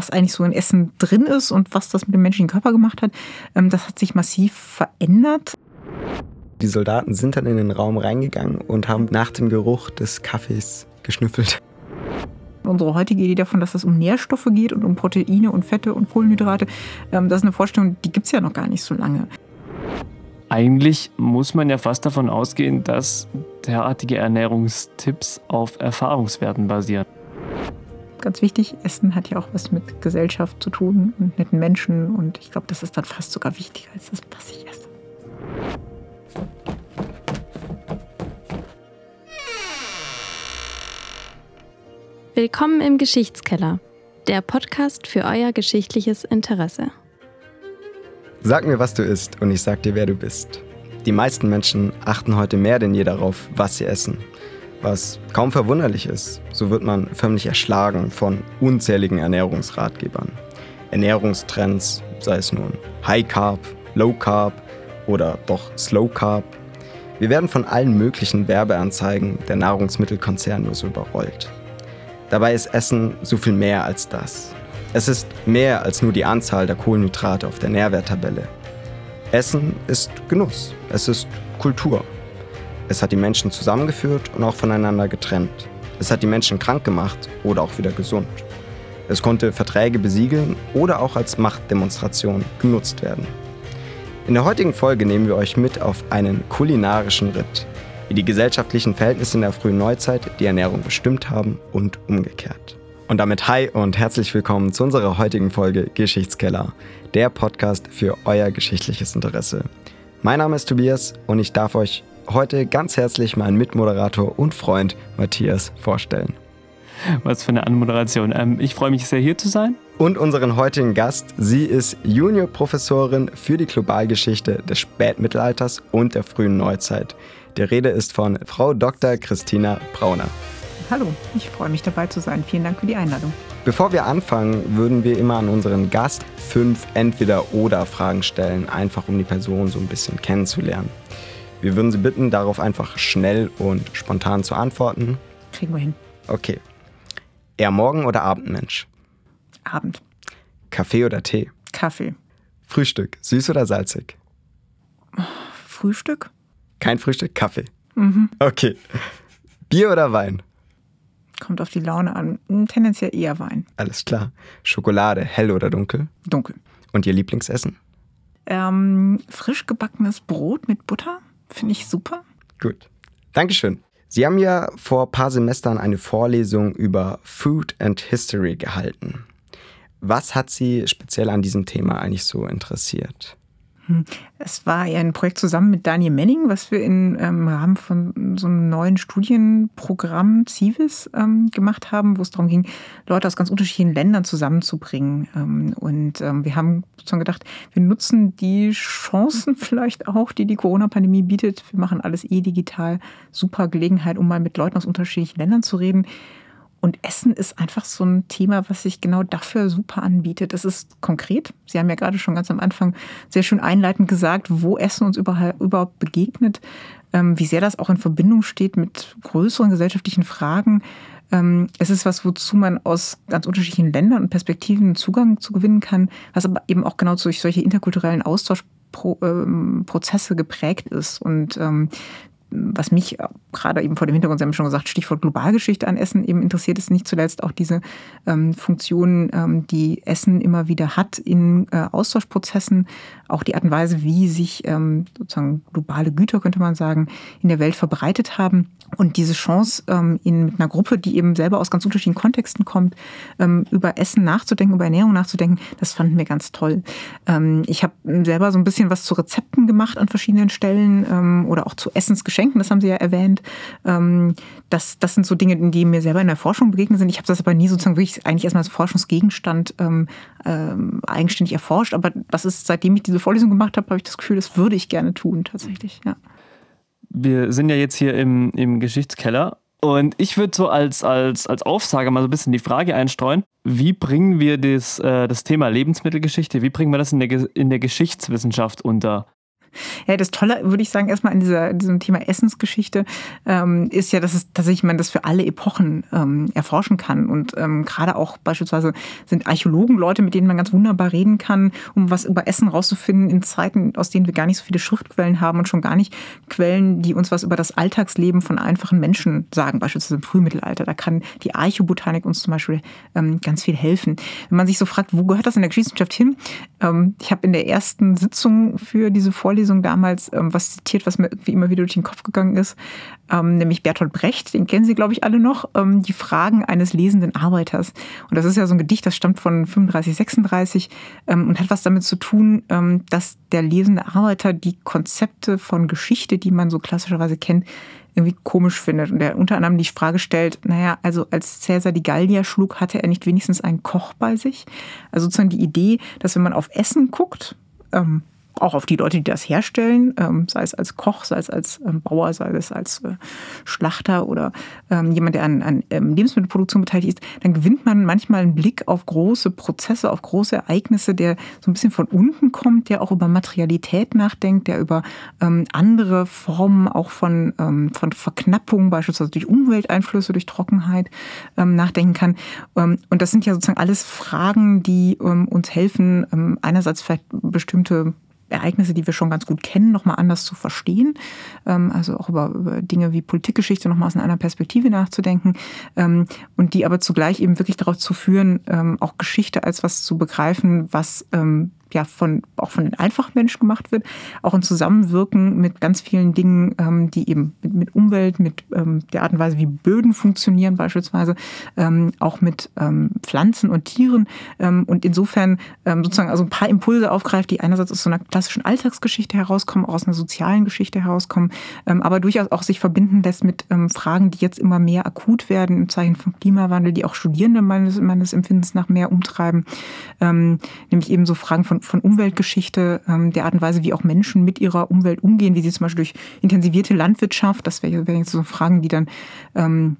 was eigentlich so in Essen drin ist und was das mit dem menschlichen Körper gemacht hat, ähm, das hat sich massiv verändert. Die Soldaten sind dann in den Raum reingegangen und haben nach dem Geruch des Kaffees geschnüffelt. Unsere heutige Idee davon, dass es um Nährstoffe geht und um Proteine und Fette und Kohlenhydrate, ähm, das ist eine Vorstellung, die gibt es ja noch gar nicht so lange. Eigentlich muss man ja fast davon ausgehen, dass derartige Ernährungstipps auf Erfahrungswerten basieren. Ganz wichtig, Essen hat ja auch was mit Gesellschaft zu tun und netten Menschen und ich glaube, das ist dann fast sogar wichtiger als das, was ich esse. Willkommen im Geschichtskeller, der Podcast für euer geschichtliches Interesse. Sag mir, was du isst und ich sag dir, wer du bist. Die meisten Menschen achten heute mehr denn je darauf, was sie essen. Was kaum verwunderlich ist, so wird man förmlich erschlagen von unzähligen Ernährungsratgebern. Ernährungstrends, sei es nun High Carb, Low Carb oder doch Slow Carb. Wir werden von allen möglichen Werbeanzeigen der Nahrungsmittelkonzerne so überrollt. Dabei ist Essen so viel mehr als das. Es ist mehr als nur die Anzahl der Kohlenhydrate auf der Nährwerttabelle. Essen ist Genuss, es ist Kultur. Es hat die Menschen zusammengeführt und auch voneinander getrennt. Es hat die Menschen krank gemacht oder auch wieder gesund. Es konnte Verträge besiegeln oder auch als Machtdemonstration genutzt werden. In der heutigen Folge nehmen wir euch mit auf einen kulinarischen Ritt wie die gesellschaftlichen Verhältnisse in der frühen Neuzeit die Ernährung bestimmt haben und umgekehrt. Und damit hi und herzlich willkommen zu unserer heutigen Folge Geschichtskeller, der Podcast für euer geschichtliches Interesse. Mein Name ist Tobias und ich darf euch heute ganz herzlich meinen Mitmoderator und Freund Matthias vorstellen. Was für eine Anmoderation. Ähm, ich freue mich sehr, hier zu sein. Und unseren heutigen Gast. Sie ist Juniorprofessorin für die Globalgeschichte des Spätmittelalters und der frühen Neuzeit. Die Rede ist von Frau Dr. Christina Brauner. Hallo, ich freue mich dabei zu sein. Vielen Dank für die Einladung. Bevor wir anfangen, würden wir immer an unseren Gast fünf Entweder-Oder-Fragen stellen, einfach um die Person so ein bisschen kennenzulernen. Wir würden Sie bitten, darauf einfach schnell und spontan zu antworten. Kriegen wir hin. Okay. Eher Morgen- oder Abendmensch? Abend. Kaffee oder Tee? Kaffee. Frühstück, süß oder salzig? Frühstück? Kein Frühstück, Kaffee. Mhm. Okay. Bier oder Wein? Kommt auf die Laune an. Hm, tendenziell eher Wein. Alles klar. Schokolade, hell oder dunkel? Dunkel. Und Ihr Lieblingsessen? Ähm, frisch gebackenes Brot mit Butter. Finde ich super. Gut. Dankeschön. Sie haben ja vor ein paar Semestern eine Vorlesung über Food and History gehalten. Was hat Sie speziell an diesem Thema eigentlich so interessiert? Hm. Es war ja ein Projekt zusammen mit Daniel Menning, was wir im ähm, Rahmen von so einem neuen Studienprogramm CIVIS ähm, gemacht haben, wo es darum ging, Leute aus ganz unterschiedlichen Ländern zusammenzubringen. Ähm, und wir haben sozusagen gedacht, wir nutzen die Chancen vielleicht auch, die die Corona-Pandemie bietet. Wir machen alles eh digital. Super Gelegenheit, um mal mit Leuten aus unterschiedlichen Ländern zu reden. Und Essen ist einfach so ein Thema, was sich genau dafür super anbietet. Es ist konkret. Sie haben ja gerade schon ganz am Anfang sehr schön einleitend gesagt, wo Essen uns überhaupt begegnet, ähm, wie sehr das auch in Verbindung steht mit größeren gesellschaftlichen Fragen. Ähm, es ist was, wozu man aus ganz unterschiedlichen Ländern und Perspektiven Zugang zu gewinnen kann, was aber eben auch genau durch solche interkulturellen Austauschprozesse ähm, geprägt ist. Und was mich gerade eben vor dem Hintergrund, Sie haben schon gesagt, Stichwort Globalgeschichte an Essen eben interessiert, ist nicht zuletzt auch diese ähm, Funktion, ähm, die Essen immer wieder hat in äh, Austauschprozessen, auch die Art und Weise, wie sich ähm, sozusagen globale Güter, könnte man sagen, in der Welt verbreitet haben. Und diese Chance, ähm, in, mit einer Gruppe, die eben selber aus ganz unterschiedlichen Kontexten kommt, ähm, über Essen nachzudenken, über Ernährung nachzudenken, das fanden wir ganz toll. Ähm, ich habe selber so ein bisschen was zu Rezepten gemacht an verschiedenen Stellen oder auch zu Essensgeschenken, das haben Sie ja erwähnt. Das, das sind so Dinge, die mir selber in der Forschung begegnet sind. Ich habe das aber nie sozusagen wirklich eigentlich erstmal als Forschungsgegenstand eigenständig erforscht. Aber das ist, seitdem ich diese Vorlesung gemacht habe, habe ich das Gefühl, das würde ich gerne tun, tatsächlich. Ja. Wir sind ja jetzt hier im, im Geschichtskeller und ich würde so als, als, als Aufsager mal so ein bisschen die Frage einstreuen, wie bringen wir das, äh, das Thema Lebensmittelgeschichte, wie bringen wir das in der, in der Geschichtswissenschaft unter? Ja, das Tolle, würde ich sagen, erstmal an dieser, diesem Thema Essensgeschichte ähm, ist ja, dass es tatsächlich man das für alle Epochen ähm, erforschen kann. Und ähm, gerade auch beispielsweise sind Archäologen Leute, mit denen man ganz wunderbar reden kann, um was über Essen rauszufinden in Zeiten, aus denen wir gar nicht so viele Schriftquellen haben und schon gar nicht Quellen, die uns was über das Alltagsleben von einfachen Menschen sagen, beispielsweise im Frühmittelalter. Da kann die Archobotanik uns zum Beispiel ähm, ganz viel helfen. Wenn man sich so fragt, wo gehört das in der Geschichtswissenschaft hin? Ähm, ich habe in der ersten Sitzung für diese Vorlesung damals ähm, was zitiert, was mir irgendwie immer wieder durch den Kopf gegangen ist, ähm, nämlich Bertolt Brecht, den kennen Sie, glaube ich, alle noch, ähm, die Fragen eines lesenden Arbeiters. Und das ist ja so ein Gedicht, das stammt von 35, 36 ähm, und hat was damit zu tun, ähm, dass der lesende Arbeiter die Konzepte von Geschichte, die man so klassischerweise kennt, irgendwie komisch findet. Und er unter anderem die Frage stellt, naja, also als Cäsar die Gallier schlug, hatte er nicht wenigstens einen Koch bei sich? Also sozusagen die Idee, dass wenn man auf Essen guckt, ähm, auch auf die Leute, die das herstellen, ähm, sei es als Koch, sei es als ähm, Bauer, sei es als äh, Schlachter oder ähm, jemand, der an, an Lebensmittelproduktion beteiligt ist, dann gewinnt man manchmal einen Blick auf große Prozesse, auf große Ereignisse, der so ein bisschen von unten kommt, der auch über Materialität nachdenkt, der über andere Formen auch von, von Verknappung, beispielsweise durch Umwelteinflüsse, durch Trockenheit nachdenken kann. und das sind ja sozusagen alles Fragen, die uns helfen, einerseits vielleicht bestimmte Ereignisse, die wir schon ganz gut kennen, nochmal anders zu verstehen. Ähm, also auch über, über Dinge wie Politikgeschichte nochmal aus einer Perspektive nachzudenken. Ähm, und die aber zugleich eben wirklich darauf zu führen, ähm, auch Geschichte als was zu begreifen, was ja von, auch von den einfachen Menschen gemacht wird, auch in Zusammenwirken mit ganz vielen Dingen, ähm, die eben mit, mit Umwelt, mit ähm, der Art und Weise, wie Böden funktionieren beispielsweise, ähm, auch mit ähm, Pflanzen und Tieren ähm, und insofern ähm, sozusagen also ein paar Impulse aufgreift, die einerseits aus so einer klassischen Alltagsgeschichte herauskommen, auch aus einer sozialen Geschichte herauskommen, aber durchaus auch sich verbinden lässt mit Fragen, die jetzt immer mehr akut werden im Zeichen von Klimawandel, die auch Studierende meines, meines Empfindens nach mehr umtreiben, nämlich eben so Fragen von von, Umweltgeschichte, ähm, der Art und Weise, wie auch Menschen mit ihrer Umwelt umgehen, wie sie zum Beispiel durch intensivierte Landwirtschaft, das wären wär jetzt so Fragen, die dann ähm,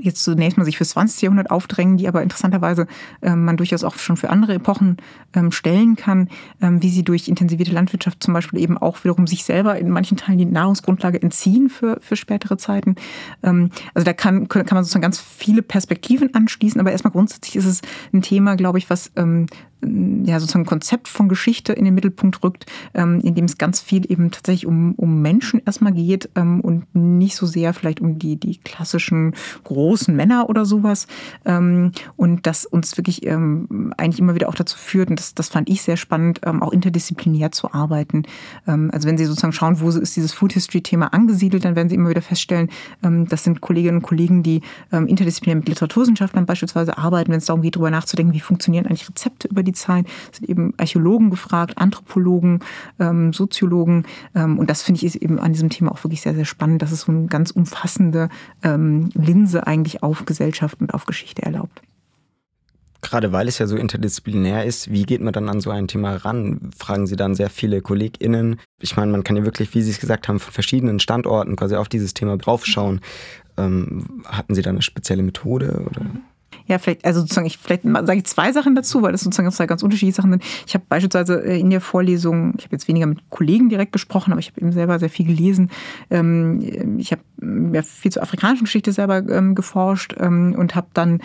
jetzt zunächst mal sich fürs 20. Jahrhundert aufdrängen, die aber interessanterweise ähm, man durchaus auch schon für andere Epochen ähm, stellen kann, ähm, wie sie durch intensivierte Landwirtschaft zum Beispiel eben auch wiederum sich selber in manchen Teilen die Nahrungsgrundlage entziehen für, für spätere Zeiten. Ähm, also da kann, kann man sozusagen ganz viele Perspektiven anschließen, aber erstmal grundsätzlich ist es ein Thema, glaube ich, was ähm, ja, sozusagen Konzept von Geschichte in den Mittelpunkt rückt, ähm, in dem es ganz viel eben tatsächlich um, um Menschen erstmal geht ähm, und nicht so sehr vielleicht um die, die klassischen großen Männer oder sowas. Ähm, und das uns wirklich ähm, eigentlich immer wieder auch dazu führt, und das, das fand ich sehr spannend, ähm, auch interdisziplinär zu arbeiten. Ähm, also wenn Sie sozusagen schauen, wo ist dieses Food History-Thema angesiedelt, dann werden Sie immer wieder feststellen, das sind Kolleginnen und Kollegen, die interdisziplinär mit Literaturwissenschaftlern beispielsweise arbeiten, wenn es darum geht, darüber nachzudenken, wie funktionieren eigentlich Rezepte über die Zeit, es sind eben Archäologen gefragt, Anthropologen, ähm, Soziologen. Ähm, und das finde ich ist eben an diesem Thema auch wirklich sehr, sehr spannend, dass es so eine ganz umfassende ähm, Linse eigentlich auf Gesellschaft und auf Geschichte erlaubt. Gerade weil es ja so interdisziplinär ist, wie geht man dann an so ein Thema ran? Fragen Sie dann sehr viele KollegInnen. Ich meine, man kann ja wirklich, wie Sie es gesagt haben, von verschiedenen Standorten quasi auf dieses Thema draufschauen. Ähm, hatten Sie da eine spezielle Methode? Oder? Ja, vielleicht, also sozusagen, ich vielleicht sage ich zwei Sachen dazu, weil das sozusagen zwei ganz unterschiedliche Sachen sind. Ich habe beispielsweise äh, in der Vorlesung, ich habe jetzt weniger mit Kollegen direkt gesprochen, aber ich habe eben selber sehr viel gelesen. Ähm, ich habe viel zur afrikanischen Geschichte selber ähm, geforscht ähm, und habe dann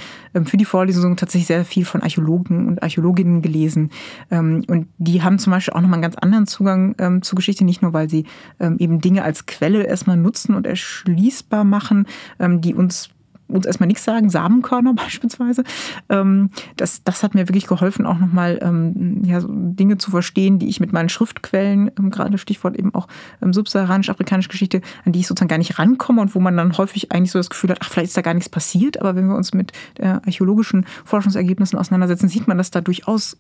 für die Vorlesung tatsächlich sehr viel von Archäologen und Archäologinnen gelesen. Und die haben zum Beispiel auch nochmal einen ganz anderen Zugang zur Geschichte, nicht nur, weil sie eben Dinge als Quelle erstmal nutzen und erschließbar machen, die uns uns erstmal nichts sagen, Samenkörner beispielsweise. Ähm, das, das hat mir wirklich geholfen, auch nochmal ähm, ja, so Dinge zu verstehen, die ich mit meinen Schriftquellen, ähm, gerade Stichwort eben auch subsaharanisch-afrikanische Geschichte, an die ich sozusagen gar nicht rankomme und wo man dann häufig eigentlich so das Gefühl hat, ach, vielleicht ist da gar nichts passiert. Aber wenn wir uns mit archäologischen Forschungsergebnissen auseinandersetzen, sieht man, dass da durchaus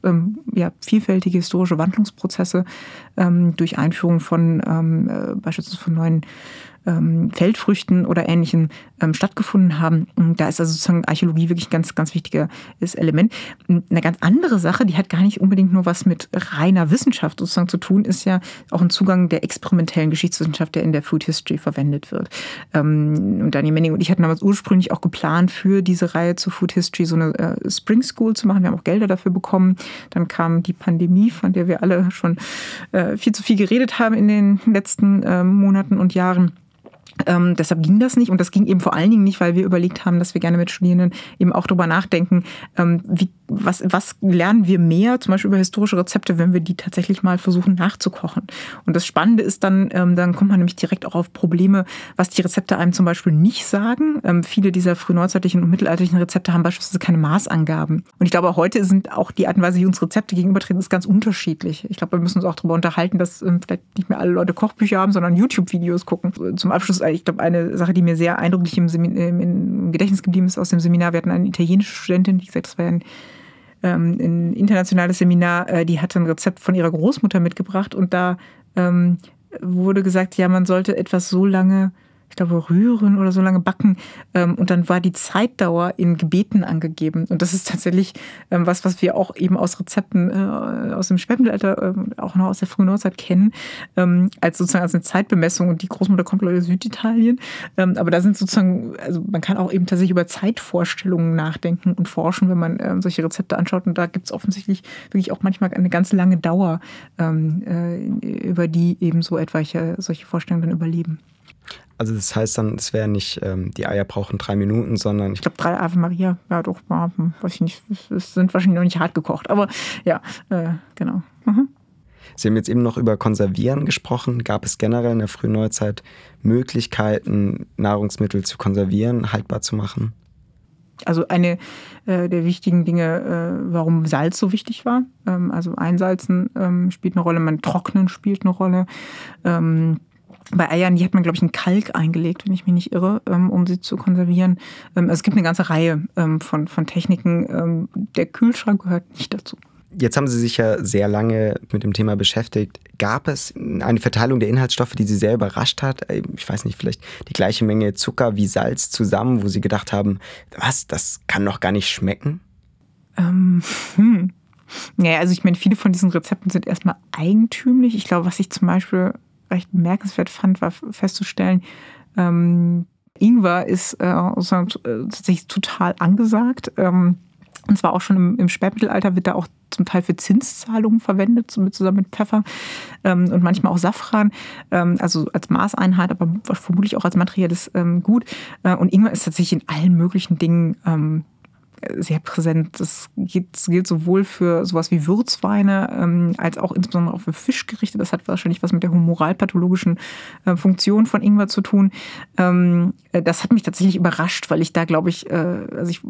ja, vielfältige historische Wandlungsprozesse durch Einführung von äh, beispielsweise von neuen Feldfrüchten oder Ähnlichem ähm, stattgefunden haben. Und da ist also sozusagen Archäologie wirklich ein ganz, ganz wichtiges Element. Eine ganz andere Sache, die hat gar nicht unbedingt nur was mit reiner Wissenschaft sozusagen zu tun, ist ja auch ein Zugang der experimentellen Geschichtswissenschaft, der in der Food History verwendet wird. Ähm, und Daniel Menning und ich hatten damals ursprünglich auch geplant, für diese Reihe zu Food History so eine äh, Spring School zu machen. Wir haben auch Gelder dafür bekommen. Dann kam die Pandemie, von der wir alle schon äh, viel zu viel geredet haben in den letzten Monaten und Jahren. Ähm, deshalb ging das nicht und das ging eben vor allen Dingen nicht, weil wir überlegt haben, dass wir gerne mit Studierenden eben auch darüber nachdenken, ähm, wie, was, was lernen wir mehr, zum Beispiel über historische Rezepte, wenn wir die tatsächlich mal versuchen nachzukochen. Und das Spannende ist dann, ähm, dann kommt man nämlich direkt auch auf Probleme, was die Rezepte einem zum Beispiel nicht sagen. Ähm, viele dieser frühneuzeitlichen und mittelalterlichen Rezepte haben beispielsweise keine Maßangaben. Und ich glaube, heute sind auch die Art und Weise, wie uns Rezepte gegenübertreten, ist ganz unterschiedlich. Ich glaube, wir müssen uns auch darüber unterhalten, dass ähm, vielleicht nicht mehr alle Leute Kochbücher haben, sondern YouTube-Videos gucken. Zum Abschluss, ich glaube, eine Sache, die mir sehr eindrücklich im, im Gedächtnis geblieben ist aus dem Seminar. Wir hatten eine italienische Studentin, die gesagt, das war ein ähm, ein internationales Seminar, äh, die hatte ein Rezept von ihrer Großmutter mitgebracht und da ähm, wurde gesagt, ja, man sollte etwas so lange ich glaube, rühren oder so lange backen. Ähm, und dann war die Zeitdauer in Gebeten angegeben. Und das ist tatsächlich ähm, was, was wir auch eben aus Rezepten äh, aus dem Spätmittelalter, äh, auch noch aus der frühen Neuzeit kennen, ähm, als sozusagen als eine Zeitbemessung. Und die Großmutter kommt, aus Süditalien. Aber da sind sozusagen, also man kann auch eben tatsächlich über Zeitvorstellungen nachdenken und forschen, wenn man solche Rezepte anschaut. Und da gibt es offensichtlich wirklich auch manchmal eine ganz lange Dauer, äh, über die eben so etwaige solche Vorstellungen dann überleben. Also das heißt dann, es wäre nicht, ähm, die Eier brauchen drei Minuten, sondern... Ich glaube, drei Ave Maria, ja doch, weiß ich nicht, es sind wahrscheinlich noch nicht hart gekocht, aber ja, äh, genau. Mhm. Sie haben jetzt eben noch über Konservieren gesprochen. Gab es generell in der frühen Neuzeit Möglichkeiten, Nahrungsmittel zu konservieren, haltbar zu machen? Also eine äh, der wichtigen Dinge, äh, warum Salz so wichtig war. Ähm, also Einsalzen ähm, spielt eine Rolle, man Trocknen spielt eine Rolle. Ähm, bei Eiern, die hat man, glaube ich, einen Kalk eingelegt, wenn ich mich nicht irre, ähm, um sie zu konservieren. Ähm, also es gibt eine ganze Reihe ähm, von, von Techniken. Der Kühlschrank gehört nicht dazu. Jetzt haben Sie sich ja sehr lange mit dem Thema beschäftigt. Gab es eine Verteilung der Inhaltsstoffe, die Sie sehr überrascht hat? Ich weiß nicht, vielleicht die gleiche Menge Zucker wie Salz zusammen, wo Sie gedacht haben, was, das kann doch gar nicht schmecken? Ähm, hm. Naja, also ich meine, viele von diesen Rezepten sind erstmal eigentümlich. Ich glaube, was ich zum Beispiel recht bemerkenswert fand, war festzustellen, ähm, Ingwer ist äh, äh, tatsächlich total angesagt. Ähm, und zwar auch schon im, im, Spätmittelalter wird da auch zum Teil für Zinszahlungen verwendet, zusammen mit Pfeffer ähm, und manchmal auch Safran, ähm, also als Maßeinheit, aber vermutlich auch als materielles ähm, Gut. Äh, und Ingwer ist tatsächlich in allen möglichen Dingen ähm, sehr präsent. Das gilt, das gilt sowohl für sowas wie Würzweine ähm, als auch insbesondere auch für Fischgerichte. Das hat wahrscheinlich was mit der humoralpathologischen äh, Funktion von Ingwer zu tun. Ähm, äh, das hat mich tatsächlich überrascht, weil ich da glaube ich, äh, also ich,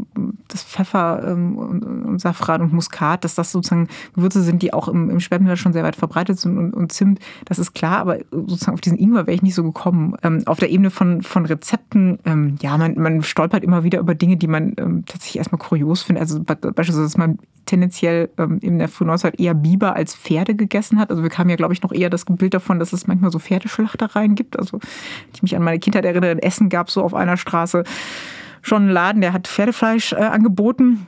das Pfeffer ähm, und, und, Safran und Muskat, dass das sozusagen Gewürze sind, die auch im, im Spätmittelalter schon sehr weit verbreitet sind und, und, Zimt, das ist klar, aber sozusagen auf diesen Ingwer wäre ich nicht so gekommen. Ähm, auf der Ebene von, von Rezepten, ähm, ja, man, man stolpert immer wieder über Dinge, die man ähm, tatsächlich erstmal kurios finde. Also beispielsweise, dass man tendenziell ähm, in der Frühneuzeit eher Biber als Pferde gegessen hat. Also wir kamen ja, glaube ich, noch eher das Bild davon, dass es manchmal so Pferdeschlachtereien gibt. Also ich mich an meine Kindheit erinnere, in Essen gab es so auf einer Straße schon einen Laden, der hat Pferdefleisch äh, angeboten.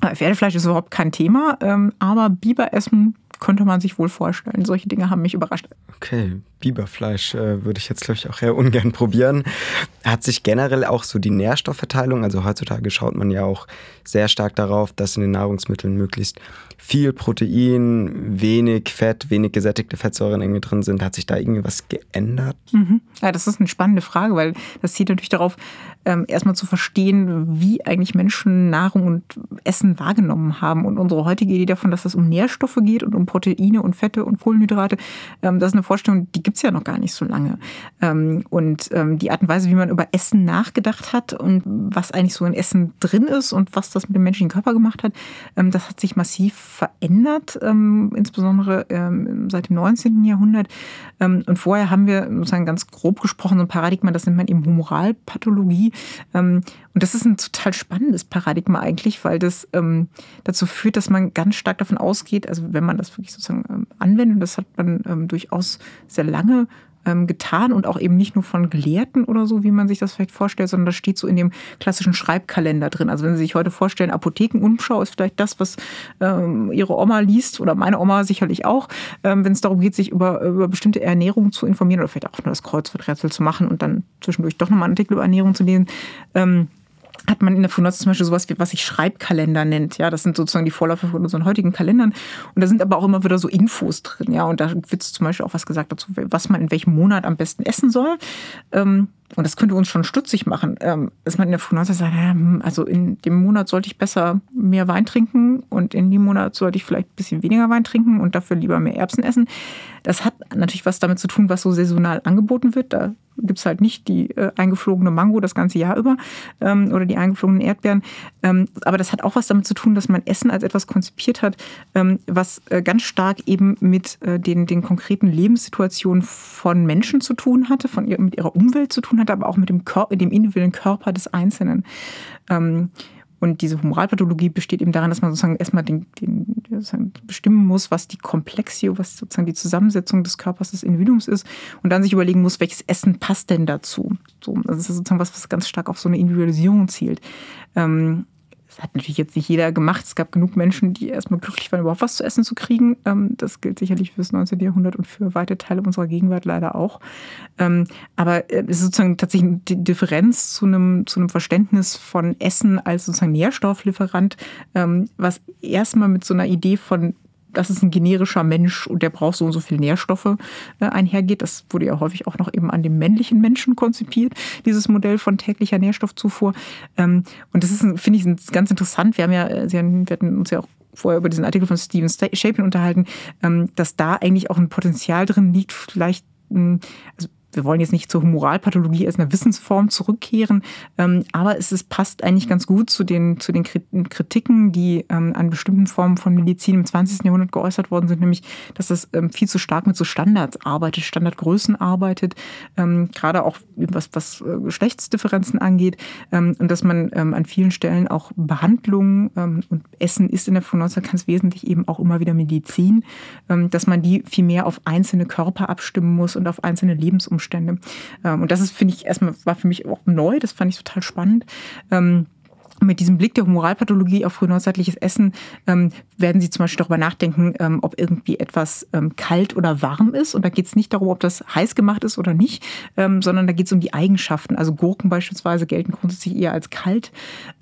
Äh, Pferdefleisch ist überhaupt kein Thema, ähm, aber Biber essen könnte man sich wohl vorstellen. Solche Dinge haben mich überrascht. Okay, Biberfleisch äh, würde ich jetzt, glaube ich, auch eher ungern probieren. Hat sich generell auch so die Nährstoffverteilung, also heutzutage schaut man ja auch sehr stark darauf, dass in den Nahrungsmitteln möglichst viel Protein, wenig Fett, wenig gesättigte Fettsäuren irgendwie drin sind. Hat sich da irgendwie was geändert? Mhm. Ja, das ist eine spannende Frage, weil das zieht natürlich darauf, ähm, erstmal zu verstehen, wie eigentlich Menschen Nahrung und Essen wahrgenommen haben. Und unsere heutige Idee davon, dass es um Nährstoffe geht und um Proteine und Fette und Kohlenhydrate, ähm, das ist eine Vorstellung, die gibt es ja noch gar nicht so lange. Ähm, und ähm, die Art und Weise, wie man über Essen nachgedacht hat und was eigentlich so in Essen drin ist und was das mit dem menschlichen Körper gemacht hat, ähm, das hat sich massiv verändert, insbesondere seit dem 19. Jahrhundert. Und vorher haben wir sozusagen ganz grob gesprochen so ein Paradigma, das nennt man eben Humoralpathologie. Ähm, und das ist ein total spannendes Paradigma eigentlich, weil das ähm, dazu führt, dass man ganz stark davon ausgeht, also wenn man das wirklich sozusagen ähm, anwendet, und das hat man durchaus sehr lange ähm, getan und auch eben nicht nur von Gelehrten oder so, wie man sich das vielleicht vorstellt, sondern das steht so in dem klassischen Schreibkalender drin. Also wenn Sie sich heute vorstellen, Apothekenumschau ist vielleicht das, was ähm, Ihre Oma liest oder meine Oma sicherlich auch, ähm, wenn es darum geht, sich über, über bestimmte Ernährung zu informieren oder vielleicht auch nur das Kreuzworträtsel zu machen und dann zwischendurch doch nochmal einen Artikel über Ernährung zu lesen. Ähm, hat man in der Funotz zum Beispiel sowas wie, was sich Schreibkalender nennt. Ja, das sind sozusagen die Vorläufer von unseren heutigen Kalendern. Und da sind aber auch immer wieder so Infos drin. Ja, und da wird zum Beispiel auch was gesagt dazu, was man in welchem Monat am besten essen soll. Ähm, und das könnte uns schon stutzig machen, ähm, dass man in der Funotz sagt, hm, also in dem Monat sollte ich besser mehr Wein trinken und in dem Monat sollte ich vielleicht ein bisschen weniger Wein trinken und dafür lieber mehr Erbsen essen. Das hat natürlich was damit zu tun, was so saisonal angeboten wird. Da gibt es halt nicht die äh, eingeflogene Mango das ganze Jahr über ähm, oder die eingeflogenen Erdbeeren. Ähm, aber das hat auch was damit zu tun, dass man Essen als etwas konzipiert hat, was äh, ganz stark eben mit äh, den, den konkreten Lebenssituationen von Menschen zu tun hatte, von mit ihrer Umwelt zu tun hatte, aber auch mit dem, Körper, dem individuellen Körper des Einzelnen. Ähm, und diese Humoralpathologie besteht eben darin, dass man sozusagen erstmal den, den sozusagen bestimmen muss, was die Komplexio, was sozusagen die Zusammensetzung des Körpers des Individuums ist und dann sich überlegen muss, welches Essen passt denn dazu. So, das ist sozusagen was, was ganz stark auf so eine Individualisierung zielt. Ähm, das hat natürlich jetzt nicht jeder gemacht. Es gab genug Menschen, die erstmal glücklich waren, überhaupt was zu essen zu kriegen. Ähm, das gilt sicherlich fürs 19. Jahrhundert und für weite Teile unserer Gegenwart leider auch. Ähm, aber äh, es ist sozusagen tatsächlich eine Differenz zu einem, zu einem Verständnis von Essen als sozusagen Nährstofflieferant, ähm, was erstmal mit so einer Idee von das ist ein generischer Mensch und der braucht so und so viel Nährstoffe äh, einhergeht. Das wurde ja häufig auch noch eben an dem männlichen Menschen konzipiert, dieses Modell von täglicher Nährstoffzufuhr. Ähm, und das ist, finde ich, ganz interessant. Wir haben ja, äh, Sie haben, wir hatten uns ja auch vorher über diesen Artikel von Steven Shapin unterhalten, ähm, dass da eigentlich auch ein Potenzial drin liegt, vielleicht also wir wollen jetzt nicht zur Humoralpathologie als einer Wissensform zurückkehren, ähm, aber es ist, passt eigentlich ganz gut zu den, zu den Kritiken, die ähm, an bestimmten Formen von Medizin im 20. Jahrhundert geäußert worden sind, nämlich, dass es ähm, viel zu stark mit so Standards arbeitet, Standardgrößen arbeitet, gerade auch was, was äh, Geschlechtsdifferenzen angeht und dass man an vielen Stellen auch Behandlungen und Essen ist in der Phonose ganz wesentlich eben auch immer wieder Medizin, dass man die viel mehr auf einzelne Körper abstimmen muss und auf einzelne Lebensumstände Umstände. Ähm, und das ist, finde ich, erstmal war für mich auch neu, das fand ich total spannend ähm, mit diesem Blick der Moralpathologie auf frühneuzeitliches Essen ähm, werden Sie zum Beispiel darüber nachdenken, ähm, ob irgendwie etwas ähm, kalt oder warm ist. Und da geht es nicht darum, ob das heiß gemacht ist oder nicht, ähm, sondern da geht es um die Eigenschaften. Also Gurken beispielsweise gelten grundsätzlich eher als kalt.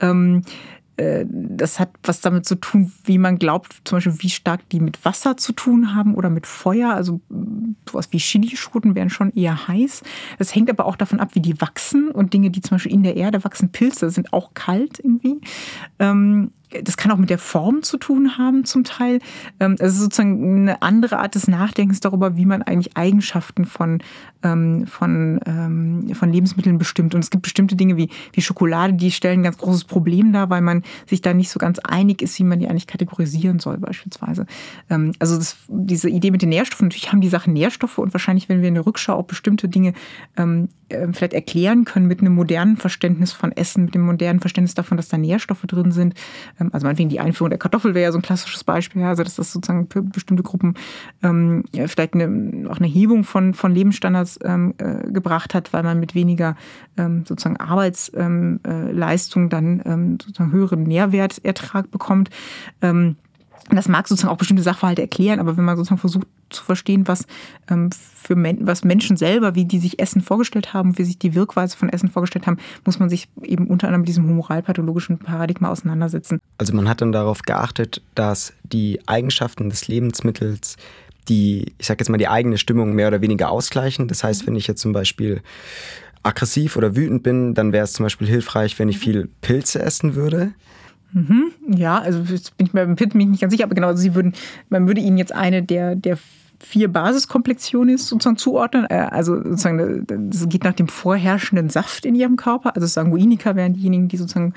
Ähm, äh, das hat was damit zu tun, wie man glaubt, zum Beispiel, wie stark die mit Wasser zu tun haben oder mit Feuer. Also sowas wie Chilischoten wären schon eher heiß. Das hängt aber auch davon ab, wie die wachsen. Und Dinge, die zum Beispiel in der Erde wachsen, Pilze, sind auch kalt irgendwie. Das kann auch mit der Form zu tun haben zum Teil. Ähm, es ist sozusagen eine andere Art des Nachdenkens darüber, wie man eigentlich Eigenschaften von, ähm, von, ähm, von Lebensmitteln bestimmt. Und es gibt bestimmte Dinge wie, wie Schokolade, die stellen ein ganz großes Problem dar, weil man sich da nicht so ganz einig ist, wie man die eigentlich kategorisieren soll beispielsweise. Also das, diese Idee mit den Nährstoffen, natürlich haben die Sachen Nährstoffe und wahrscheinlich, wenn wir in der Rückschau auch bestimmte Dinge vielleicht erklären können mit einem modernen Verständnis von Essen, mit dem modernen Verständnis davon, dass da Nährstoffe drin sind, also meinetwegen die Einführung der Kartoffel wäre ja so ein klassisches Beispiel, also dass das sozusagen für bestimmte Gruppen ähm, vielleicht eine, auch eine Hebung von, von Lebensstandards ähm, äh, gebracht hat, weil man mit weniger ähm, sozusagen Arbeitsleistung ähm, äh, dann ähm, sozusagen höheren Nährwertertrag bekommt. Ähm, das mag sozusagen auch bestimmte Sachverhalte erklären, aber wenn man sozusagen versucht zu verstehen, was ähm, für Men was Menschen selber, wie die sich Essen vorgestellt haben, wie sich die Wirkweise von Essen vorgestellt haben, muss man sich eben unter anderem mit diesem humoralpathologischen Paradigma auseinandersetzen. Also man hat dann darauf geachtet, dass die Eigenschaften des Lebensmittels die, ich sag jetzt mal, die eigene Stimmung mehr oder weniger ausgleichen. Das heißt, wenn ich jetzt zum Beispiel aggressiv oder wütend bin, dann wäre es zum Beispiel hilfreich, wenn ich viel Pilze essen würde. Mhm, ja, also jetzt bin ich mir bin ich nicht ganz sicher, aber genau, also sie würden, man würde ihnen jetzt eine der, der vier Basiskomplexionen sozusagen zuordnen. Äh, also sozusagen, das geht nach dem vorherrschenden Saft in ihrem Körper. Also Sanguiniker wären diejenigen, die sozusagen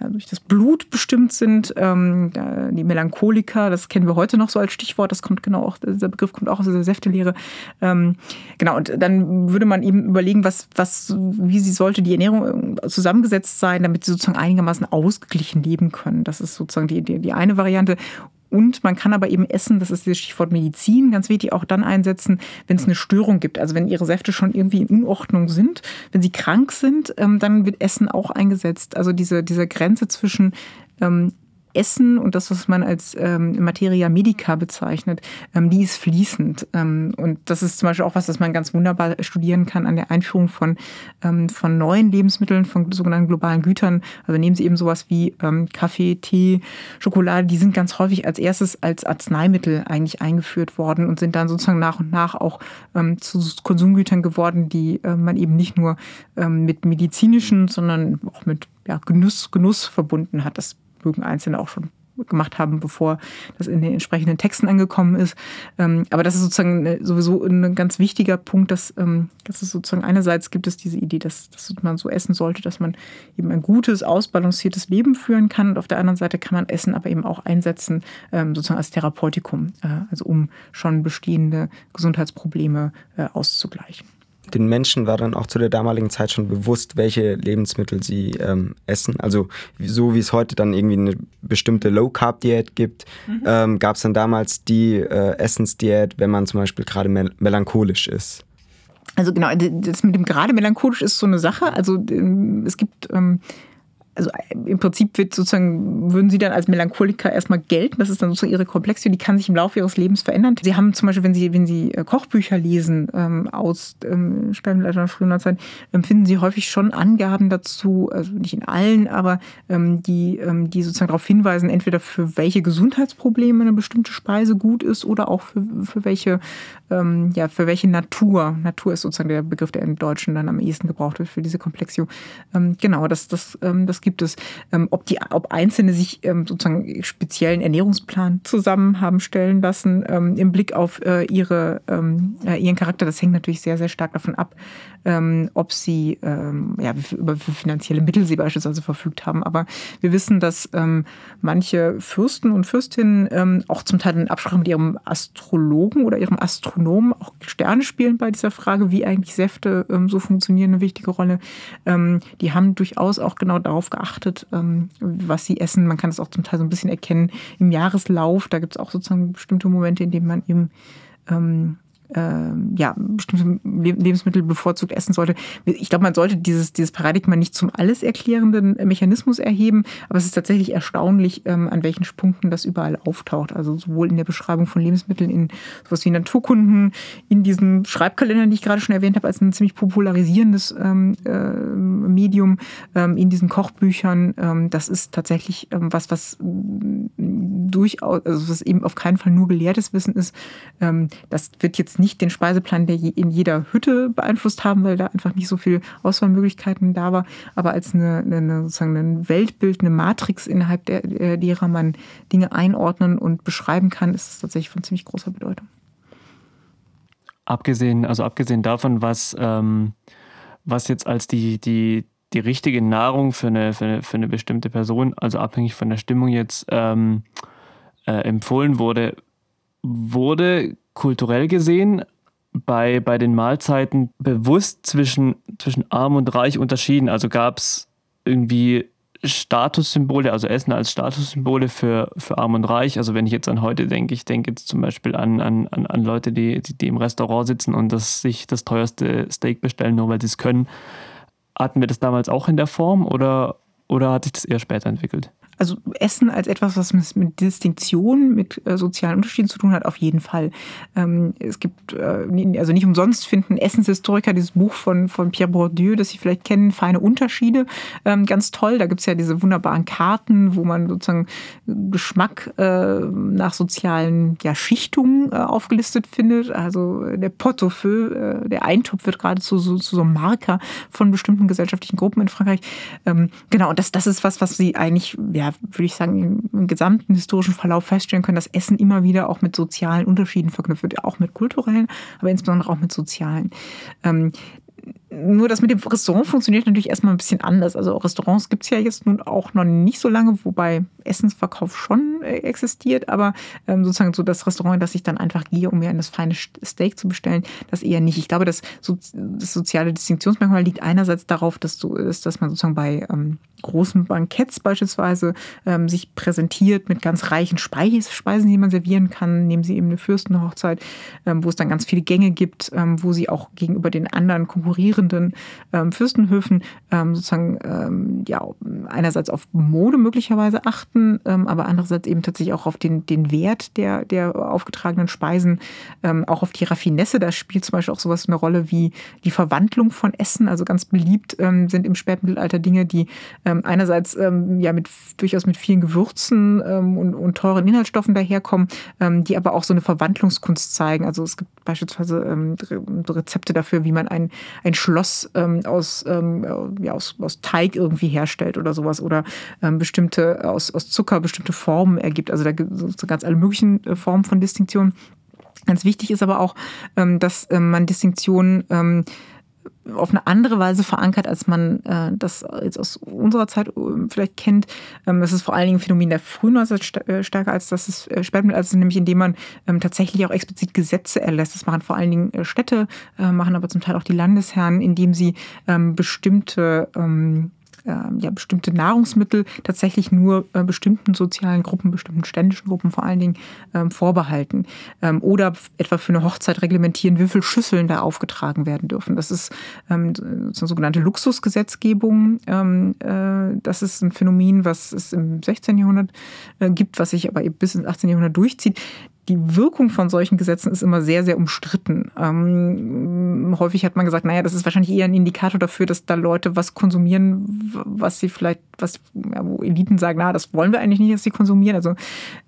durch das Blut bestimmt sind. Ähm, die Melancholiker, das kennen wir heute noch so als Stichwort. Das kommt genau auch, dieser Begriff kommt auch aus der Säftelehre. Ähm, genau, und dann würde man eben überlegen, was, was, wie sie sollte die Ernährung zusammengesetzt sein, damit sie sozusagen einigermaßen ausgeglichen leben können. Das ist sozusagen die, die, die eine Variante. Und man kann aber eben Essen, das ist das Stichwort Medizin, ganz wichtig, auch dann einsetzen, wenn es eine Störung gibt. Also wenn ihre Säfte schon irgendwie in Unordnung sind, wenn sie krank sind, ähm, dann wird Essen auch eingesetzt. Also diese, diese Grenze zwischen ähm, Essen und das, was man als ähm, Materia Medica bezeichnet, ähm, die ist fließend. Ähm, und das ist zum Beispiel auch was, das man ganz wunderbar studieren kann an der Einführung von, ähm, von neuen Lebensmitteln, von sogenannten globalen Gütern. Also nehmen Sie eben sowas wie ähm, Kaffee, Tee, Schokolade, die sind ganz häufig als erstes als Arzneimittel eigentlich eingeführt worden und sind dann sozusagen nach und nach auch ähm, zu Konsumgütern geworden, die äh, man eben nicht nur mit medizinischen, sondern auch mit ja, Genuss, Genuss verbunden hat. Das mögen Einzelne auch schon gemacht haben, bevor das in den entsprechenden Texten angekommen ist. Ähm, aber das ist sozusagen sowieso ein ganz wichtiger Punkt, dass, ähm, dass es sozusagen einerseits gibt es diese Idee, dass, dass man so essen sollte, dass man eben ein gutes, ausbalanciertes Leben führen kann. Und auf der anderen Seite kann man Essen aber eben auch einsetzen, ähm, sozusagen als Therapeutikum, äh, also um schon bestehende Gesundheitsprobleme äh, auszugleichen den Menschen war dann auch zu der damaligen Zeit schon bewusst, welche Lebensmittel sie ähm, essen. Also so wie es heute dann irgendwie eine bestimmte Low-Carb-Diät gibt, mhm. ähm, gab es dann damals die äh, Essensdiät, wenn man zum Beispiel gerade mel melancholisch ist. Also genau, das mit dem gerade melancholisch ist so eine Sache. Also ähm, es gibt ähm, also äh, im Prinzip wird sozusagen, würden sie dann als Melancholiker erstmal gelten. Das ist dann sozusagen ihre Komplexität, die kann sich im Laufe ihres Lebens verändern. Sie haben zum Beispiel, wenn sie, wenn sie äh, Kochbücher lesen ähm, aus ähm, Spätmittelalter, frühen Neuzeit, ähm, finden sie häufig schon Angaben dazu, also nicht in allen, aber ähm, die, ähm, die sozusagen darauf hinweisen, entweder für welche Gesundheitsprobleme eine bestimmte Speise gut ist oder auch für, für welche, ähm, ja, für welche Natur. Natur ist sozusagen der Begriff, der im Deutschen dann am ehesten gebraucht wird für diese Komplexio. Ähm, genau, das, das, ähm, das gibt es. Ähm, ob, die, ob Einzelne sich ähm, sozusagen speziellen Ernährungsplan zusammen haben stellen lassen ähm, im Blick auf äh, ihre, äh, ihren Charakter, das hängt natürlich sehr, sehr stark davon ab, ob sie ja, über finanzielle Mittel sie beispielsweise verfügt haben. Aber wir wissen, dass manche Fürsten und Fürstinnen auch zum Teil in Absprache mit ihrem Astrologen oder ihrem Astronomen auch Sterne spielen bei dieser Frage, wie eigentlich Säfte so funktionieren, eine wichtige Rolle. die haben durchaus auch genau darauf geachtet, ähm, was sie essen. Man kann es auch zum Teil so ein bisschen erkennen im Jahreslauf. Da gibt es auch sozusagen bestimmte Momente, in denen man eben ähm, äh, ja, bestimmte Lebensmittel bevorzugt essen sollte. Ich glaube, man sollte dieses, dieses Paradigma nicht zum alles erklärenden Mechanismus erheben, aber es ist tatsächlich erstaunlich, ähm, an welchen Punkten das überall auftaucht. Also sowohl in der Beschreibung von Lebensmitteln, in sowas wie Naturkunden, in diesen Schreibkalendern, die ich gerade schon erwähnt habe, als ein ziemlich popularisierendes ähm, äh, Medium, ähm, in diesen Kochbüchern. Ähm, das ist tatsächlich ähm, was, was durchaus, also was eben auf keinen Fall nur gelehrtes Wissen ist. Ähm, das wird jetzt nicht den Speiseplan der in jeder Hütte beeinflusst haben, weil da einfach nicht so viele Auswahlmöglichkeiten da war, aber als eine, eine sozusagen ein Weltbild, eine Matrix innerhalb der, derer man Dinge einordnen und beschreiben kann, ist es tatsächlich von ziemlich großer Bedeutung. Abgesehen, also abgesehen davon, was, ähm, was jetzt als die, die, die richtige Nahrung für eine, für eine, für eine bestimmte Person, also abhängig von der Stimmung jetzt ähm, äh, empfohlen wurde, wurde kulturell gesehen bei, bei den Mahlzeiten bewusst zwischen, zwischen arm und reich unterschieden. Also gab es irgendwie Statussymbole, also Essen als Statussymbole für, für arm und reich. Also wenn ich jetzt an heute denke, ich denke jetzt zum Beispiel an, an, an Leute, die, die, die im Restaurant sitzen und das, sich das teuerste Steak bestellen, nur weil sie es können. Hatten wir das damals auch in der Form oder, oder hat sich das eher später entwickelt? Also Essen als etwas, was mit Distinktion, mit äh, sozialen Unterschieden zu tun hat, auf jeden Fall. Ähm, es gibt, äh, also nicht umsonst finden Essenshistoriker dieses Buch von, von Pierre Bourdieu, das Sie vielleicht kennen, Feine Unterschiede, ähm, ganz toll. Da gibt es ja diese wunderbaren Karten, wo man sozusagen Geschmack äh, nach sozialen ja, Schichtungen äh, aufgelistet findet. Also der Pot-au-feu, äh, der Eintopf wird geradezu so, zu so einem Marker von bestimmten gesellschaftlichen Gruppen in Frankreich. Ähm, genau, und das, das ist was, was Sie eigentlich, ja, ja, würde ich sagen, im gesamten historischen Verlauf feststellen können, dass Essen immer wieder auch mit sozialen Unterschieden verknüpft wird, auch mit kulturellen, aber insbesondere auch mit sozialen. Ähm, nur das mit dem Restaurant funktioniert natürlich erstmal ein bisschen anders. Also Restaurants gibt es ja jetzt nun auch noch nicht so lange, wobei Essensverkauf schon äh, existiert, aber ähm, sozusagen so das Restaurant, das ich dann einfach gehe, um mir ein feines Steak zu bestellen, das eher nicht. Ich glaube, das, so, das soziale Distinktionsmerkmal liegt einerseits darauf, dass, du, ist, dass man sozusagen bei ähm, großen Banketts beispielsweise ähm, sich präsentiert mit ganz reichen Speisen, die man servieren kann. Nehmen Sie eben eine Fürstenhochzeit, ähm, wo es dann ganz viele Gänge gibt, ähm, wo sie auch gegenüber den anderen konkurrierenden ähm, Fürstenhöfen ähm, sozusagen ähm, ja einerseits auf Mode möglicherweise achten, aber andererseits eben tatsächlich auch auf den, den Wert der, der aufgetragenen Speisen, auch auf die Raffinesse. Da spielt zum Beispiel auch sowas eine Rolle wie die Verwandlung von Essen. Also ganz beliebt sind im Spätmittelalter Dinge, die einerseits ja mit durchaus mit vielen Gewürzen und, und teuren Inhaltsstoffen daherkommen, die aber auch so eine Verwandlungskunst zeigen. Also es gibt beispielsweise Rezepte dafür, wie man ein, ein Schloss ähm, aus, ähm, ja, aus, aus Teig irgendwie herstellt oder sowas oder ähm, bestimmte aus, aus Zucker bestimmte Formen ergibt. Also da gibt es ganz alle möglichen äh, Formen von Distinktion. Ganz wichtig ist aber auch, ähm, dass ähm, man Distinktionen ähm, auf eine andere Weise verankert, als man äh, das jetzt aus unserer Zeit äh, vielleicht kennt. Ähm, das ist vor allen Dingen ein Phänomen der frühen Neuzeit äh, stärker als das ist äh, Spätmittelalter, nämlich indem man ähm, tatsächlich auch explizit Gesetze erlässt. Das machen vor allen Dingen äh, Städte, äh, machen aber zum Teil auch die Landesherren, indem sie ähm, bestimmte ähm, ja, bestimmte Nahrungsmittel tatsächlich nur äh, bestimmten sozialen Gruppen, bestimmten ständischen Gruppen vor allen Dingen ähm, vorbehalten. Ähm, oder etwa für eine Hochzeit reglementieren, wie viele Schüsseln da aufgetragen werden dürfen. Das ist ähm, eine sogenannte Luxusgesetzgebung. Ähm, äh, das ist ein Phänomen, was es im 16. Jahrhundert äh, gibt, was sich aber bis ins 18. Jahrhundert durchzieht die Wirkung von solchen Gesetzen ist immer sehr, sehr umstritten. Ähm, häufig hat man gesagt, naja, das ist wahrscheinlich eher ein Indikator dafür, dass da Leute was konsumieren, was sie vielleicht, was, ja, wo Eliten sagen, na, das wollen wir eigentlich nicht, dass sie konsumieren. Also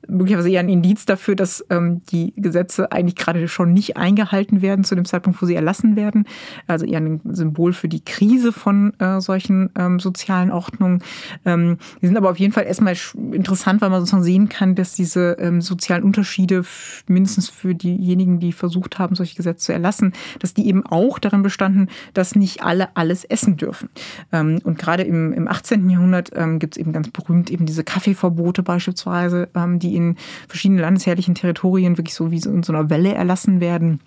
möglicherweise eher ein Indiz dafür, dass ähm, die Gesetze eigentlich gerade schon nicht eingehalten werden zu dem Zeitpunkt, wo sie erlassen werden. Also eher ein Symbol für die Krise von äh, solchen ähm, sozialen Ordnungen. Ähm, die sind aber auf jeden Fall erstmal interessant, weil man sozusagen sehen kann, dass diese ähm, sozialen Unterschiede mindestens für diejenigen, die versucht haben, solche Gesetze zu erlassen, dass die eben auch darin bestanden, dass nicht alle alles essen dürfen. Ähm, und gerade im, im 18. Jahrhundert ähm, gibt es eben ganz berühmt eben diese Kaffeeverbote beispielsweise, ähm, die in verschiedenen landesherrlichen Territorien wirklich so wie in so einer Welle erlassen werden.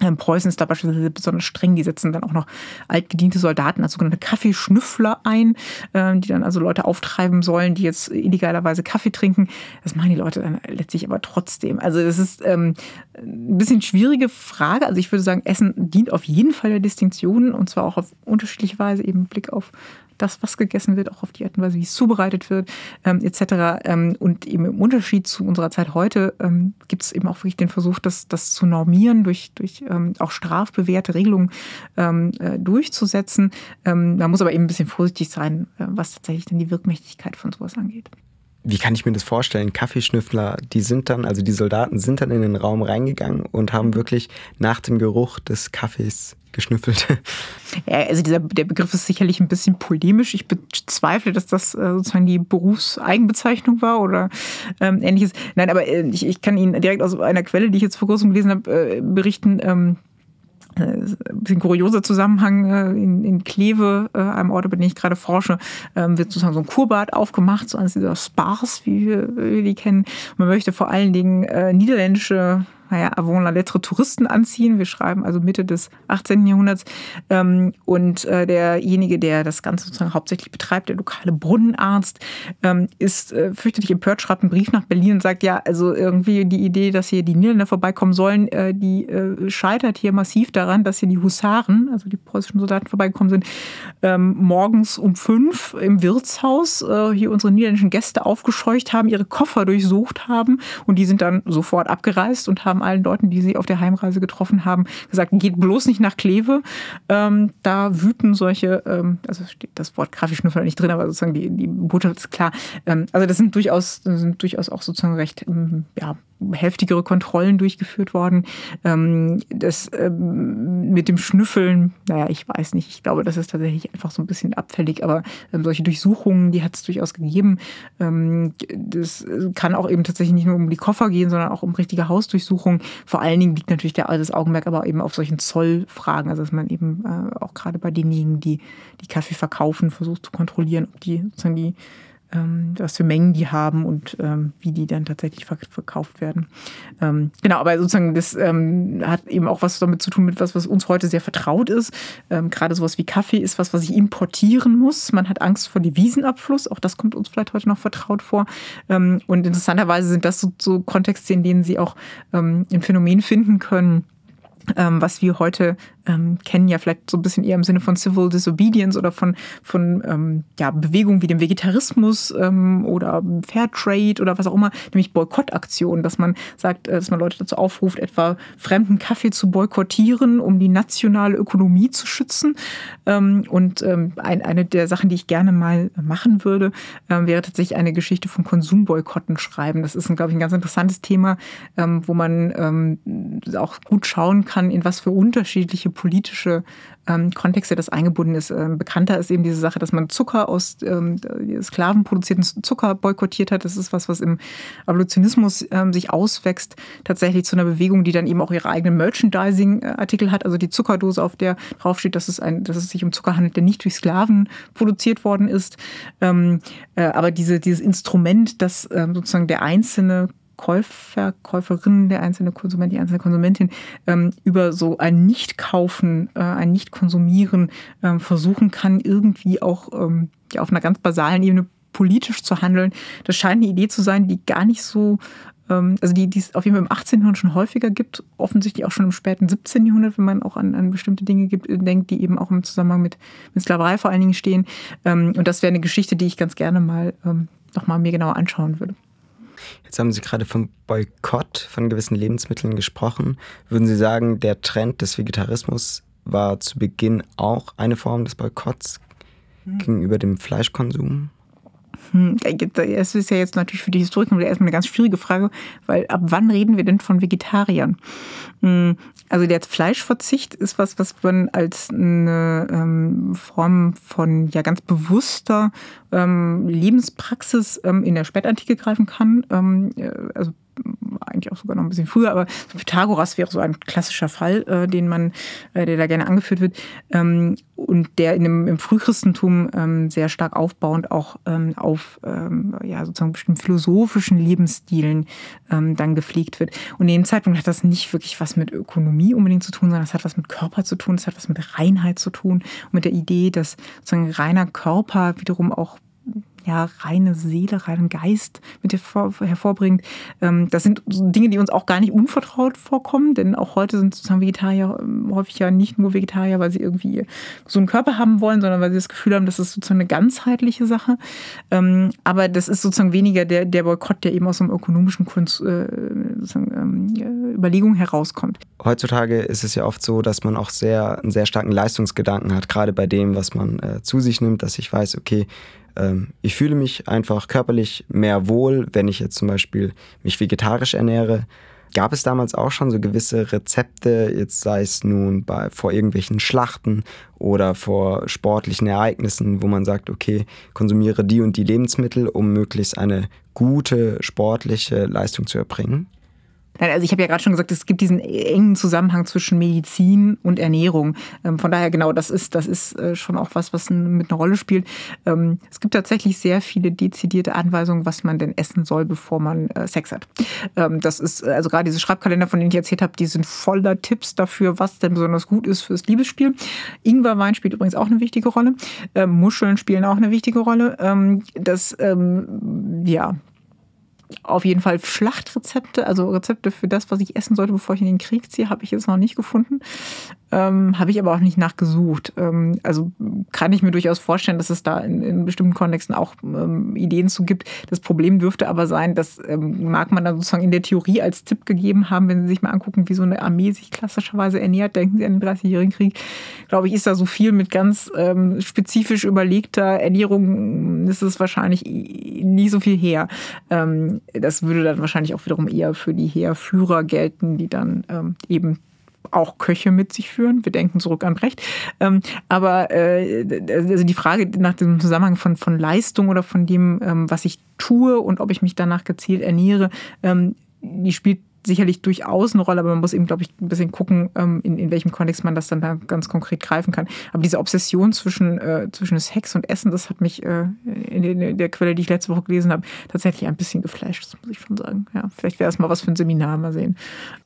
Ähm, Preußen ist da beispielsweise besonders streng. Die setzen dann auch noch altgediente Soldaten als sogenannte Kaffeeschnüffler ein, ähm, die dann also Leute auftreiben sollen, die jetzt illegalerweise Kaffee trinken. Das machen die Leute dann letztlich aber trotzdem. Also das ist ähm, ein bisschen schwierige Frage. Also ich würde sagen, Essen dient auf jeden Fall der Distinktion und zwar auch auf unterschiedliche Weise, eben Blick auf das, was gegessen wird, auch auf die Art und Weise, wie es zubereitet wird, ähm, etc. Ähm, und eben im Unterschied zu unserer Zeit heute ähm, gibt es eben auch wirklich den Versuch, das, das zu normieren, durch, durch ähm, auch strafbewährte Regelungen ähm, äh, durchzusetzen. Ähm, man muss aber eben ein bisschen vorsichtig sein, äh, was tatsächlich dann die Wirkmächtigkeit von sowas angeht wie kann ich mir das vorstellen? Kaffeeschnüffler, die sind dann, also die Soldaten sind dann in den Raum reingegangen und haben wirklich nach dem Geruch des Kaffees geschnüffelt. Ja, also dieser, der Begriff ist sicherlich ein bisschen polemisch. Ich bezweifle, dass das äh, sozusagen die Berufseigenbezeichnung war oder ähm, ähnliches. Nein, aber äh, ich, ich kann Ihnen direkt aus einer Quelle, die ich jetzt vor kurzem gelesen habe, äh, berichten. Ähm, äh, ein bisschen kurioser Zusammenhang äh, in, in Kleve, äh, einem Ort, über den ich gerade forsche, ähm, wird sozusagen so ein Kurbad aufgemacht, so eines dieser Spars, wie wir, wie wir die kennen. man möchte vor allen Dingen niederländische naja, avant la lettre Touristen anziehen. Wir schreiben also Mitte des 18. Jahrhunderts. Ähm, und äh, derjenige, der das Ganze sozusagen hauptsächlich betreibt, der lokale Brunnenarzt, ähm, ist äh, fürchterlich empört, schreibt einen Brief nach Berlin und sagt, ja, also irgendwie die Idee, dass hier die Niederländer vorbeikommen sollen, äh, die scheitert hier massiv daran, dass hier die Husaren, also die preußischen Soldaten vorbeigekommen sind, ähm, morgens um fünf im Wirtshaus hier unsere niederländischen Gäste aufgescheucht haben, ihre Koffer durchsucht haben und die sind dann sofort abgereist und haben allen Leuten, die sie auf der Heimreise getroffen haben, gesagt, geht bloß nicht nach Kleve. Ähm, da wüten solche, ähm, also steht das Wort Grafikschnüffler nicht drin, aber sozusagen die, die Botschaft ist klar. Ähm, also das sind durchaus, sind durchaus auch sozusagen recht ähm, ja, heftigere Kontrollen durchgeführt worden. Ähm, das ähm, mit dem Schnüffeln, naja, ich weiß nicht, ich glaube, das ist tatsächlich einfach so ein bisschen abfällig, aber ähm, solche Durchsuchungen, die hat es durchaus gegeben. Das kann auch eben tatsächlich nicht nur um die Koffer gehen, sondern auch um richtige Hausdurchsuchungen. Vor allen Dingen liegt natürlich das Augenmerk aber eben auf solchen Zollfragen, also dass man eben äh, auch gerade bei denjenigen, die die Kaffee verkaufen, versucht zu kontrollieren, ob die sozusagen die was für Mengen die haben und ähm, wie die dann tatsächlich verkauft werden. Ähm, genau, aber sozusagen das ähm, hat eben auch was damit zu tun mit was, was uns heute sehr vertraut ist. Ähm, gerade sowas wie Kaffee ist was, was ich importieren muss. Man hat Angst vor Devisenabfluss. Auch das kommt uns vielleicht heute noch vertraut vor. Ähm, und interessanterweise sind das so, so Kontexte, in denen sie auch ein Phänomen finden können, was wir heute ähm, kennen ja vielleicht so ein bisschen eher im Sinne von Civil Disobedience oder von, von ähm, ja, Bewegungen wie dem Vegetarismus ähm, oder Fairtrade oder was auch immer, nämlich Boykottaktionen, dass man sagt, äh, dass man Leute dazu aufruft, etwa fremden Kaffee zu boykottieren, um die nationale Ökonomie zu schützen. Ähm, und ähm, ein, eine der Sachen, die ich gerne mal machen würde, ähm, wäre tatsächlich eine Geschichte von Konsumboykotten schreiben. Das ist, glaube ich, ein ganz interessantes Thema, ähm, wo man ähm, auch gut schauen kann, in was für unterschiedliche politische ähm, Kontexte das eingebunden ist. Ähm, bekannter ist eben diese Sache, dass man Zucker aus ähm, Sklaven produzierten Zucker boykottiert hat. Das ist was, was im Abolitionismus ähm, sich auswächst, tatsächlich zu einer Bewegung, die dann eben auch ihre eigenen Merchandising-Artikel hat. Also die Zuckerdose, auf der draufsteht, dass es, ein, dass es sich um Zucker handelt, der nicht durch Sklaven produziert worden ist. Ähm, äh, aber diese, dieses Instrument, das ähm, sozusagen der einzelne Käufer, Käuferin, der einzelne Konsument, die einzelne Konsumentin ähm, über so ein Nicht-Kaufen, äh, ein Nicht-Konsumieren ähm, versuchen kann, irgendwie auch ähm, ja, auf einer ganz basalen Ebene politisch zu handeln. Das scheint eine Idee zu sein, die gar nicht so, ähm, also die, die es auf jeden Fall im 18. Jahrhundert schon häufiger gibt, offensichtlich auch schon im späten 17. Jahrhundert, wenn man auch an, an bestimmte Dinge gibt, denkt, die eben auch im Zusammenhang mit, mit Sklaverei vor allen Dingen stehen. Ähm, und das wäre eine Geschichte, die ich ganz gerne mal ähm, nochmal mir genauer anschauen würde. Jetzt haben Sie gerade vom Boykott von gewissen Lebensmitteln gesprochen. Würden Sie sagen, der Trend des Vegetarismus war zu Beginn auch eine Form des Boykotts hm. gegenüber dem Fleischkonsum? Hm, es ist ja jetzt natürlich für die Historiker erstmal eine ganz schwierige Frage, weil ab wann reden wir denn von Vegetariern? Hm, also der Fleischverzicht ist was, was man als eine ähm, Form von ja ganz bewusster ähm, Lebenspraxis ähm, in der Spätantike greifen kann. Äh, also eigentlich auch sogar noch ein bisschen früher, aber Pythagoras wäre so ein klassischer Fall, äh, den man, äh, der da gerne angeführt wird ähm, und der in dem, im Frühchristentum ähm, sehr stark aufbauend auch ähm, auf ähm, ja sozusagen bestimmten philosophischen Lebensstilen ähm, dann gepflegt wird. Und in dem Zeitpunkt hat das nicht wirklich was mit Ökonomie unbedingt zu tun, sondern es hat was mit Körper zu tun, es hat was mit Reinheit zu tun und mit der Idee, dass sozusagen reiner Körper wiederum auch ja, reine Seele, reinen Geist mit hervor, hervorbringt. Ähm, das sind Dinge, die uns auch gar nicht unvertraut vorkommen, denn auch heute sind sozusagen Vegetarier ähm, häufig ja nicht nur Vegetarier, weil sie irgendwie so einen Körper haben wollen, sondern weil sie das Gefühl haben, das ist sozusagen eine ganzheitliche Sache. Ähm, aber das ist sozusagen weniger der, der Boykott, der eben aus einem ökonomischen Kunst, äh, Überlegung herauskommt. Heutzutage ist es ja oft so, dass man auch sehr, einen sehr starken Leistungsgedanken hat, gerade bei dem, was man äh, zu sich nimmt, dass ich weiß, okay, ich fühle mich einfach körperlich mehr wohl, wenn ich jetzt zum Beispiel mich vegetarisch ernähre. Gab es damals auch schon so gewisse Rezepte, jetzt sei es nun bei, vor irgendwelchen Schlachten oder vor sportlichen Ereignissen, wo man sagt, okay, konsumiere die und die Lebensmittel, um möglichst eine gute sportliche Leistung zu erbringen? Nein, also ich habe ja gerade schon gesagt, es gibt diesen engen Zusammenhang zwischen Medizin und Ernährung. Ähm, von daher genau, das ist das ist äh, schon auch was, was mit einer Rolle spielt. Ähm, es gibt tatsächlich sehr viele dezidierte Anweisungen, was man denn essen soll, bevor man äh, Sex hat. Ähm, das ist also gerade diese Schreibkalender, von denen ich erzählt habe, die sind voller Tipps dafür, was denn besonders gut ist fürs Liebesspiel. Ingwerwein spielt übrigens auch eine wichtige Rolle. Muscheln spielen auch eine wichtige Rolle. Das ja auf jeden Fall Schlachtrezepte, also Rezepte für das, was ich essen sollte, bevor ich in den Krieg ziehe, habe ich jetzt noch nicht gefunden. Ähm, habe ich aber auch nicht nachgesucht. Ähm, also kann ich mir durchaus vorstellen, dass es da in, in bestimmten Kontexten auch ähm, Ideen zu gibt. Das Problem dürfte aber sein, das ähm, mag man dann sozusagen in der Theorie als Tipp gegeben haben, wenn Sie sich mal angucken, wie so eine Armee sich klassischerweise ernährt. Denken Sie an den 30-jährigen Krieg. Glaube ich, ist da so viel mit ganz ähm, spezifisch überlegter Ernährung, ist es wahrscheinlich nie so viel her. Ähm, das würde dann wahrscheinlich auch wiederum eher für die Heerführer gelten, die dann eben auch Köche mit sich führen. Wir denken zurück an Brecht. Ähm, aber äh, also die Frage nach dem Zusammenhang von, von Leistung oder von dem, ähm, was ich tue und ob ich mich danach gezielt ernähre, ähm, die spielt sicherlich durchaus eine Rolle, aber man muss eben, glaube ich, ein bisschen gucken, ähm, in, in welchem Kontext man das dann da ganz konkret greifen kann. Aber diese Obsession zwischen, äh, zwischen Sex und Essen, das hat mich äh, in, der Quelle, die ich letzte Woche gelesen habe, tatsächlich ein bisschen geflasht, das muss ich schon sagen. Ja, vielleicht wäre es mal was für ein Seminar, mal sehen.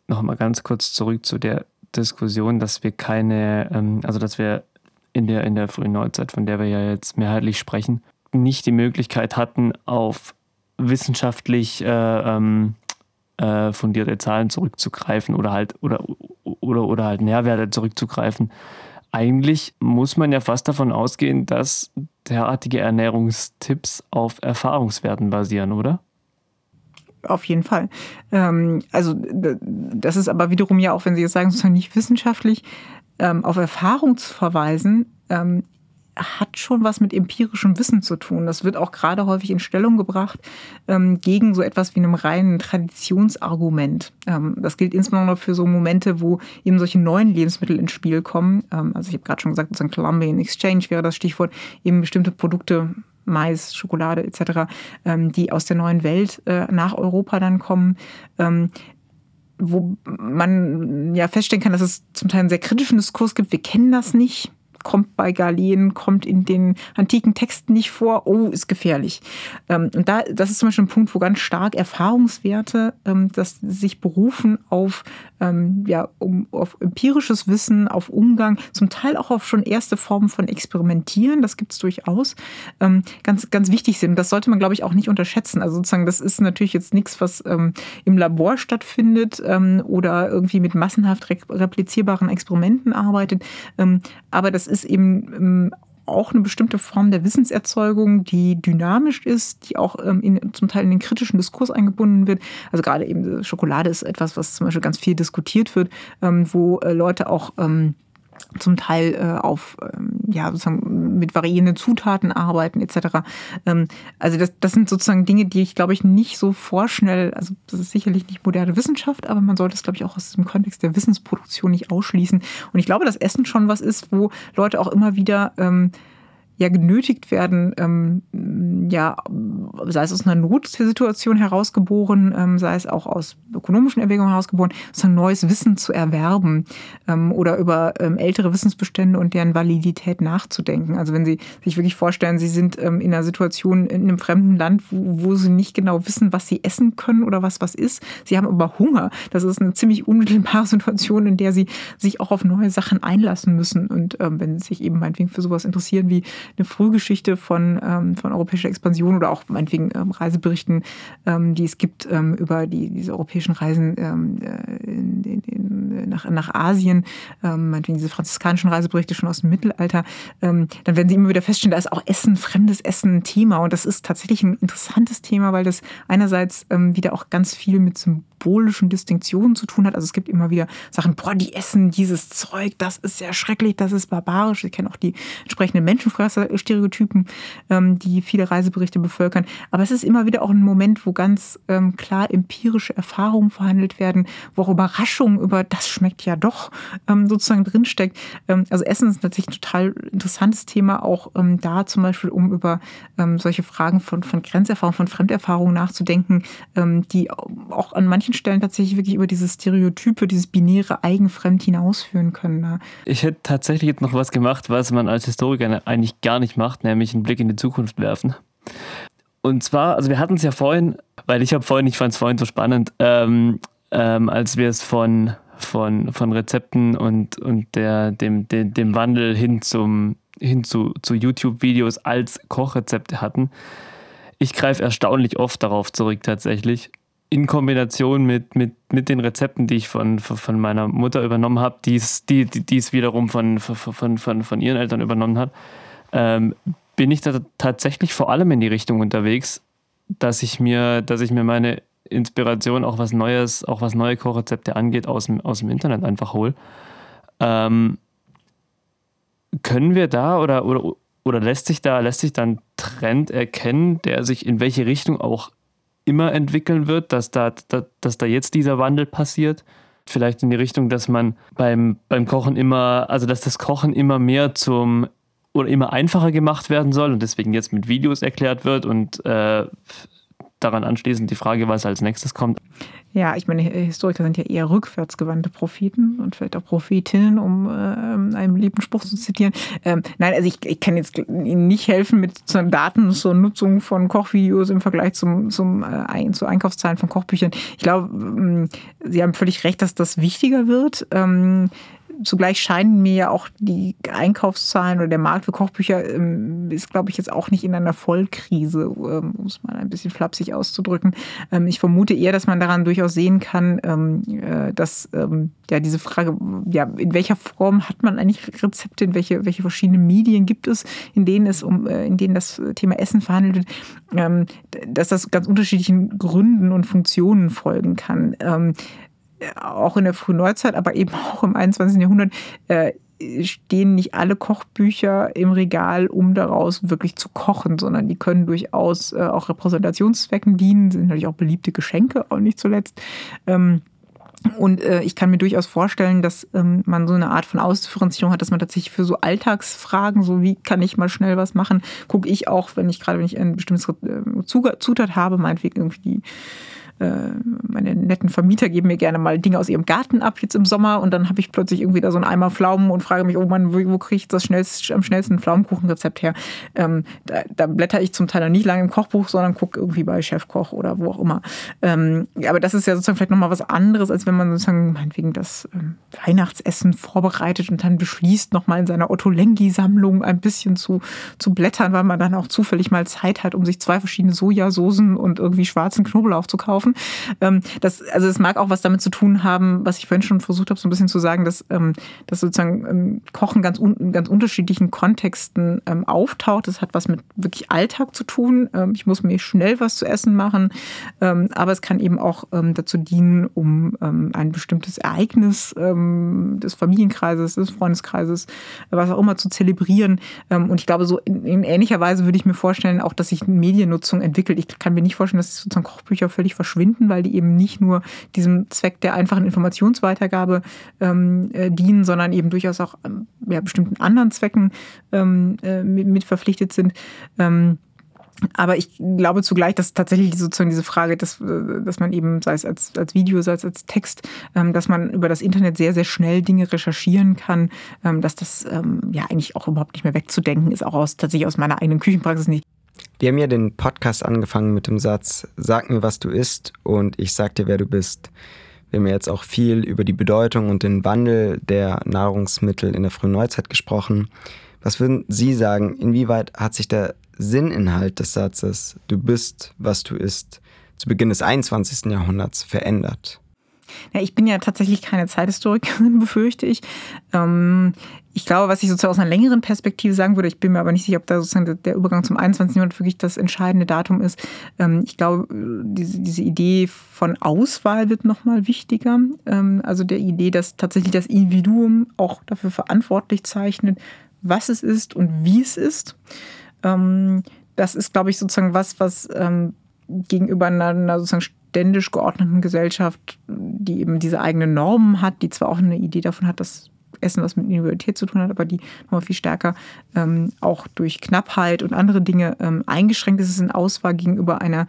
Nochmal ganz kurz zurück zu der Diskussion, dass wir keine, ähm, also dass wir in der, in der frühen Neuzeit, von der wir ja jetzt mehrheitlich sprechen, nicht die Möglichkeit hatten, auf wissenschaftlich äh, ähm, äh, fundierte Zahlen zurückzugreifen oder halt oder, oder, oder halt Nährwerte zurückzugreifen. Eigentlich muss man ja fast davon ausgehen, dass derartige Ernährungstipps auf Erfahrungswerten basieren, oder? Auf jeden Fall. Ähm, also das ist aber wiederum ja auch, wenn Sie jetzt sagen, sozusagen nicht wissenschaftlich, ähm, auf Erfahrung zu verweisen, ähm, hat schon was mit empirischem Wissen zu tun. Das wird auch gerade häufig in Stellung gebracht ähm, gegen so etwas wie einem reinen Traditionsargument. Ähm, das gilt insbesondere für so Momente, wo eben solche neuen Lebensmittel ins Spiel kommen. Ähm, also ich habe gerade schon gesagt, so ein Columbian Exchange wäre das Stichwort, eben bestimmte Produkte Mais, Schokolade etc., ähm, die aus der neuen Welt äh, nach Europa dann kommen ähm, wo man ja feststellen kann, dass es zum Teil einen sehr kritischen Diskurs gibt. Wir kennen das nicht kommt bei Galen, kommt in den antiken Texten nicht vor, oh, ist gefährlich. Ähm, und da, das ist zum Beispiel ein Punkt, wo ganz stark Erfahrungswerte, ähm, dass sich berufen auf, ähm, ja, um, auf empirisches Wissen, auf Umgang, zum Teil auch auf schon erste Formen von Experimentieren, das gibt es durchaus, ganz, ganz wichtig sind. Das sollte man, glaube ich, auch nicht unterschätzen. Also sozusagen, das ist natürlich jetzt nichts, was im Labor stattfindet oder irgendwie mit massenhaft replizierbaren Experimenten arbeitet. aber das ist eben ähm, auch eine bestimmte Form der Wissenserzeugung, die dynamisch ist, die auch ähm, in, zum Teil in den kritischen Diskurs eingebunden wird. Also gerade eben Schokolade ist etwas, was zum Beispiel ganz viel diskutiert wird, ähm, wo äh, Leute auch ähm, zum Teil äh, auf ähm, ja sozusagen mit variierenden Zutaten arbeiten etc. Ähm, also das, das sind sozusagen Dinge, die ich glaube ich nicht so vorschnell, also das ist sicherlich nicht moderne Wissenschaft, aber man sollte es glaube ich auch aus dem Kontext der Wissensproduktion nicht ausschließen. Und ich glaube, dass Essen schon was ist, wo Leute auch immer wieder ähm, ja genötigt werden, ähm, ja, sei es aus einer Notsituation herausgeboren, ähm, sei es auch aus ökonomischen Erwägungen herausgeboren, so ein neues Wissen zu erwerben ähm, oder über ähm, ältere Wissensbestände und deren Validität nachzudenken. Also wenn Sie sich wirklich vorstellen, Sie sind ähm, in einer Situation in einem fremden Land, wo, wo Sie nicht genau wissen, was Sie essen können oder was was ist. Sie haben aber Hunger. Das ist eine ziemlich unmittelbare Situation, in der Sie sich auch auf neue Sachen einlassen müssen. Und ähm, wenn Sie sich eben meinetwegen für sowas interessieren wie eine Frühgeschichte von, ähm, von europäischer Expansion oder auch meinetwegen ähm, Reiseberichten, ähm, die es gibt ähm, über die, diese europäischen Reisen ähm, äh, in, in, in, nach, nach Asien, ähm, meinetwegen diese franziskanischen Reiseberichte schon aus dem Mittelalter, dann werden Sie immer wieder feststellen, da ist auch Essen, fremdes Essen ein Thema. Und das ist tatsächlich ein interessantes Thema, weil das einerseits wieder auch ganz viel mit symbolischen Distinktionen zu tun hat. Also es gibt immer wieder Sachen, boah, die essen dieses Zeug, das ist sehr schrecklich, das ist barbarisch. Sie kennen auch die entsprechenden Menschenfresser-Stereotypen, ähm, die viele Reiseberichte bevölkern. Aber es ist immer wieder auch ein Moment, wo ganz ähm, klar empirische Erfahrungen verhandelt werden, wo auch Überraschung über das schmeckt ja doch ähm, sozusagen drinsteckt. Ähm, also Essen ist natürlich ein total interessantes Thema, auch ähm, da zum Beispiel, um über ähm, solche Fragen von, von Grenzerfahrung, von Fremderfahrung nachzudenken, die auch an manchen Stellen tatsächlich wirklich über diese Stereotype, dieses binäre Eigenfremd hinausführen können. Ne? Ich hätte tatsächlich jetzt noch was gemacht, was man als Historiker eigentlich gar nicht macht, nämlich einen Blick in die Zukunft werfen. Und zwar, also wir hatten es ja vorhin, weil ich habe vorhin, ich fand es vorhin so spannend, ähm, ähm, als wir es von, von, von Rezepten und, und der, dem, dem, dem Wandel hin, zum, hin zu, zu YouTube-Videos als Kochrezepte hatten. Ich greife erstaunlich oft darauf zurück tatsächlich in Kombination mit, mit, mit den Rezepten, die ich von, von meiner Mutter übernommen habe, die es wiederum von, von, von, von ihren Eltern übernommen hat, ähm, bin ich da tatsächlich vor allem in die Richtung unterwegs, dass ich mir, dass ich mir meine Inspiration, auch was Neues, auch was neue Kochrezepte angeht, aus dem, aus dem Internet einfach hole. Ähm, können wir da oder, oder, oder lässt sich da, lässt sich dann Trend erkennen, der sich in welche Richtung auch immer entwickeln wird, dass da, da, dass da jetzt dieser Wandel passiert? Vielleicht in die Richtung, dass man beim, beim Kochen immer, also dass das Kochen immer mehr zum oder immer einfacher gemacht werden soll und deswegen jetzt mit Videos erklärt wird und äh, daran anschließend die Frage, was als nächstes kommt. Ja, ich meine, Historiker sind ja eher rückwärtsgewandte Propheten und vielleicht auch Prophetinnen, um äh, einen lieben Spruch zu zitieren. Ähm, nein, also ich, ich, kann jetzt Ihnen nicht helfen mit so Daten zur Nutzung von Kochvideos im Vergleich zum, zum, äh, zu Einkaufszahlen von Kochbüchern. Ich glaube, ähm, Sie haben völlig recht, dass das wichtiger wird. Ähm, zugleich scheinen mir ja auch die Einkaufszahlen oder der Markt für Kochbücher ähm, ist, glaube ich, jetzt auch nicht in einer Vollkrise, ähm, um es mal ein bisschen flapsig auszudrücken. Ähm, ich vermute eher, dass man daran durchaus sehen kann, äh, dass ja diese Frage, ja, in welcher Form hat man eigentlich Rezepte, in welche, welche verschiedenen Medien gibt es, in denen es um, äh, in denen das Thema Essen verhandelt wird, dass das ganz unterschiedlichen Gründen und Funktionen folgen kann auch in der frühen Neuzeit, aber eben auch im 21. Jahrhundert, äh, stehen nicht alle Kochbücher im Regal, um daraus wirklich zu kochen, sondern die können durchaus äh, auch Repräsentationszwecken dienen, sind natürlich auch beliebte Geschenke, auch nicht zuletzt. Ähm, und äh, ich kann mir durchaus vorstellen, dass ähm, man so eine Art von Ausdifferenzierung hat, dass man tatsächlich für so Alltagsfragen, so wie kann ich mal schnell was machen, gucke ich auch, wenn ich gerade, wenn ich ein bestimmtes äh, Zutat habe, meinetwegen irgendwie die äh, meine netten Vermieter geben mir gerne mal Dinge aus ihrem Garten ab jetzt im Sommer und dann habe ich plötzlich irgendwie da so einen Eimer Pflaumen und frage mich, oh Mann, wo, wo kriege ich das schnellst, am schnellsten Pflaumenkuchenrezept her? Ähm, da, da, blätter ich zum Teil noch nicht lange im Kochbuch, sondern gucke irgendwie bei Chefkoch oder wo auch immer. Ähm, aber das ist ja sozusagen vielleicht nochmal was anderes, als wenn man sozusagen meinetwegen das ähm, Weihnachtsessen vorbereitet und dann beschließt, nochmal in seiner Otto Lengi-Sammlung ein bisschen zu, zu blättern, weil man dann auch zufällig mal Zeit hat, um sich zwei verschiedene Sojasoßen und irgendwie schwarzen Knoblauch zu kaufen laufen. Ähm, das, also es mag auch was damit zu tun haben, was ich vorhin schon versucht habe, so ein bisschen zu sagen, dass, ähm, dass sozusagen ähm, Kochen ganz, un, ganz unterschiedlichen Kontexten ähm, auftaucht. Das hat was mit wirklich Alltag zu tun. Ähm, ich muss mir schnell was zu essen machen, aber es kann eben auch dazu dienen, um ein bestimmtes Ereignis des Familienkreises, des Freundeskreises, was auch immer zu zelebrieren. und ich glaube, so in, in ähnlicher Weise würde ich mir vorstellen, auch, dass sich Mediennutzung entwickelt. Ich kann mir nicht vorstellen, dass sozusagen Kochbücher völlig verschwinden verschwinden, weil die eben nicht nur diesem Zweck der einfachen Informationsweitergabe ähm, äh, dienen, sondern eben durchaus auch ähm, ja, bestimmten anderen Zwecken ähm, äh, mit, mit, verpflichtet sind. Ähm, aber ich glaube zugleich, dass tatsächlich sozusagen diese Frage, dass, äh, dass man eben, sei es als, als Video, sei es als Text, ähm, dass man über das Internet sehr, sehr schnell Dinge recherchieren kann, ähm, dass das ja eigentlich auch überhaupt nicht mehr wegzudenken ist, auch aus, tatsächlich aus meiner eigenen Küchenpraxis nicht. Wir haben ja den Podcast angefangen mit dem Satz, sag mir, was du isst und ich sag dir, wer du bist. Wir haben ja jetzt auch viel über die Bedeutung und den Wandel der Nahrungsmittel in der frühen Neuzeit gesprochen. Was würden Sie sagen, inwieweit hat sich der Sinninhalt des Satzes, du bist, was du isst, zu Beginn des 21. Jahrhunderts verändert? Ja, ich bin ja tatsächlich keine Zeithistorikerin, befürchte ich. Ähm, ich glaube, was ich sozusagen aus einer längeren Perspektive sagen würde, ich bin mir aber nicht sicher, ob da sozusagen der Übergang zum 21. Jahrhundert wirklich das entscheidende Datum ist. Ähm, ich glaube, diese, diese Idee von Auswahl wird nochmal wichtiger. Ähm, also der Idee, dass tatsächlich das Individuum auch dafür verantwortlich zeichnet, was es ist und wie es ist. Ähm, das ist, glaube ich, sozusagen was, was gegenüber einer sozusagen ständisch geordneten Gesellschaft, die eben diese eigenen Normen hat, die zwar auch eine Idee davon hat, dass Essen was mit Individualität zu tun hat, aber die nochmal viel stärker ähm, auch durch Knappheit und andere Dinge ähm, eingeschränkt ist, es in Auswahl gegenüber einer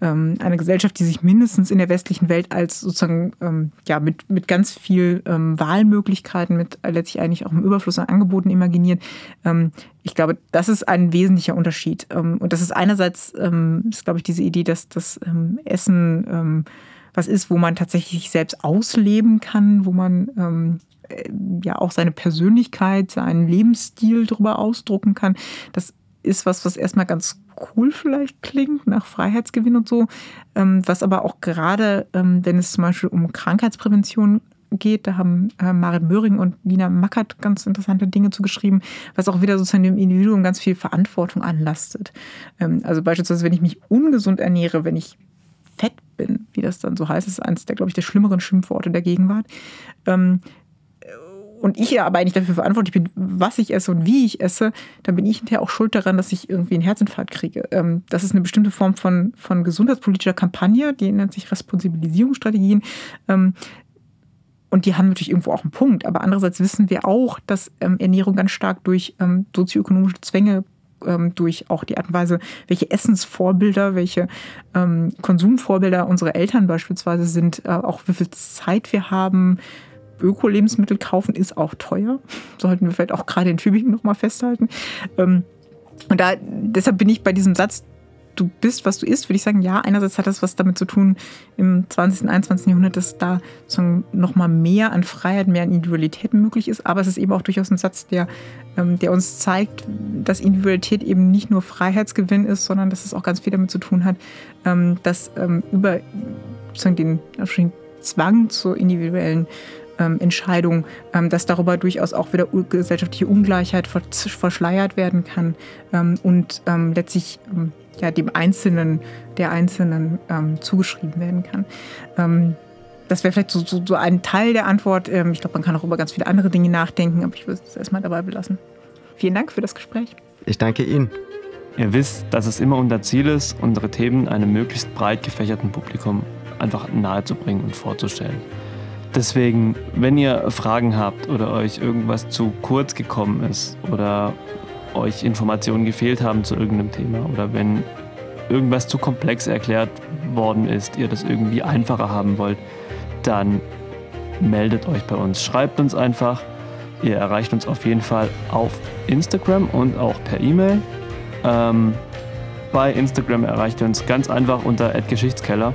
ähm, eine Gesellschaft, die sich mindestens in der westlichen Welt als sozusagen ähm, ja mit, mit ganz viel ähm, Wahlmöglichkeiten, mit letztlich eigentlich auch im Überfluss an Angeboten imaginiert. Ähm, ich glaube, das ist ein wesentlicher Unterschied. Ähm, und das ist einerseits, ähm, ist, glaube ich, diese Idee, dass das Essen was ist, wo man tatsächlich selbst ausleben kann, wo man äh, ja auch seine Persönlichkeit, seinen Lebensstil darüber ausdrucken kann. Das ist was, was erstmal ganz cool vielleicht klingt, nach Freiheitsgewinn und so, ähm, was aber auch gerade, ähm, wenn es zum Beispiel um Krankheitsprävention geht. Da haben äh, Marit Möhring und Lina Mackert ganz interessante Dinge zugeschrieben, was auch wieder sozusagen dem Individuum ganz viel Verantwortung anlastet. Ähm, also beispielsweise, wenn ich mich ungesund ernähre, wenn ich fett bin, wie das dann so heißt, ist eines der, glaube ich, der schlimmeren Schimpfworte der Gegenwart. Ähm, und ich ja aber eigentlich dafür verantwortlich bin, was ich esse und wie ich esse, dann bin ich hinterher auch schuld daran, dass ich irgendwie einen Herzinfarkt kriege. Ähm, das ist eine bestimmte Form von, von gesundheitspolitischer Kampagne, die nennt sich Responsibilisierungsstrategien. Ähm, und die haben natürlich irgendwo auch einen Punkt. Aber andererseits wissen wir auch, dass ähm, Ernährung ganz stark durch ähm, sozioökonomische Zwänge ähm, durch auch die Art und Weise, welche Essensvorbilder, welche ähm, Konsumvorbilder unsere Eltern beispielsweise sind, äh, auch wie viel Zeit wir haben. Öko-Lebensmittel kaufen ist auch teuer. Sollten wir vielleicht auch gerade in Tübingen nochmal festhalten. Ähm, und da, deshalb bin ich bei diesem Satz, du bist, was du isst, würde ich sagen, ja, einerseits hat das was damit zu tun im 20. und 21. Jahrhundert, dass da noch mal mehr an Freiheit, mehr an Individualität möglich ist. Aber es ist eben auch durchaus ein Satz, der, ähm, der uns zeigt, dass Individualität eben nicht nur Freiheitsgewinn ist, sondern dass es auch ganz viel damit zu tun hat, ähm, dass über den Zwang zur individuellen Entscheidung, dass darüber durchaus auch wieder gesellschaftliche Ungleichheit verschleiert werden kann und letztlich ja, dem Einzelnen, der Einzelnen ähm, zugeschrieben werden kann. Ähm, das wäre vielleicht so, so, so, ein Teil der Antwort. Ähm, ich glaube, man kann auch über ganz viele andere Dinge nachdenken, aber ich würde es erstmal dabei belassen. Vielen Dank für das Gespräch. Ich danke Ihnen. Ihr wisst, dass es immer unser Ziel ist, unsere Themen einem möglichst breit gefächerten Publikum einfach nahezubringen und vorzustellen. Deswegen, wenn ihr Fragen habt oder euch irgendwas zu kurz gekommen ist oder euch Informationen gefehlt haben zu irgendeinem Thema oder wenn irgendwas zu komplex erklärt worden ist, ihr das irgendwie einfacher haben wollt, dann meldet euch bei uns. Schreibt uns einfach. Ihr erreicht uns auf jeden Fall auf Instagram und auch per E-Mail. Ähm, bei Instagram erreicht ihr uns ganz einfach unter Geschichtskeller.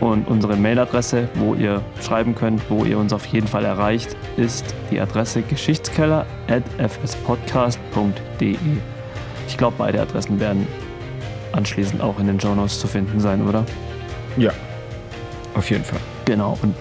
Und unsere Mailadresse, wo ihr schreiben könnt, wo ihr uns auf jeden Fall erreicht, ist die Adresse geschichtskeller.fspodcast.de. Ich glaube, beide Adressen werden anschließend auch in den Journals zu finden sein, oder? Ja, auf jeden Fall. Genau. Und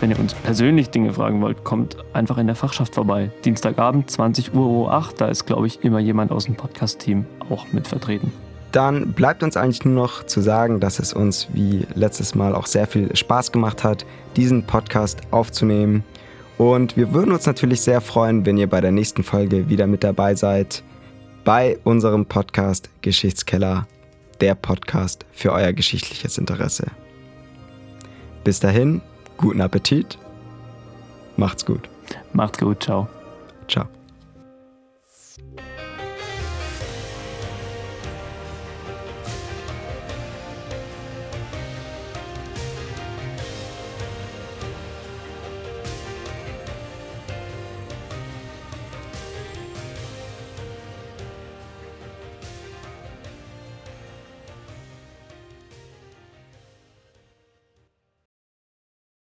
wenn ihr uns persönlich Dinge fragen wollt, kommt einfach in der Fachschaft vorbei. Dienstagabend, 20 Uhr, Uhr 8, da ist, glaube ich, immer jemand aus dem Podcast-Team auch mit vertreten. Dann bleibt uns eigentlich nur noch zu sagen, dass es uns wie letztes Mal auch sehr viel Spaß gemacht hat, diesen Podcast aufzunehmen. Und wir würden uns natürlich sehr freuen, wenn ihr bei der nächsten Folge wieder mit dabei seid. Bei unserem Podcast Geschichtskeller, der Podcast für euer geschichtliches Interesse. Bis dahin, guten Appetit. Macht's gut. Macht's gut. Ciao. Ciao.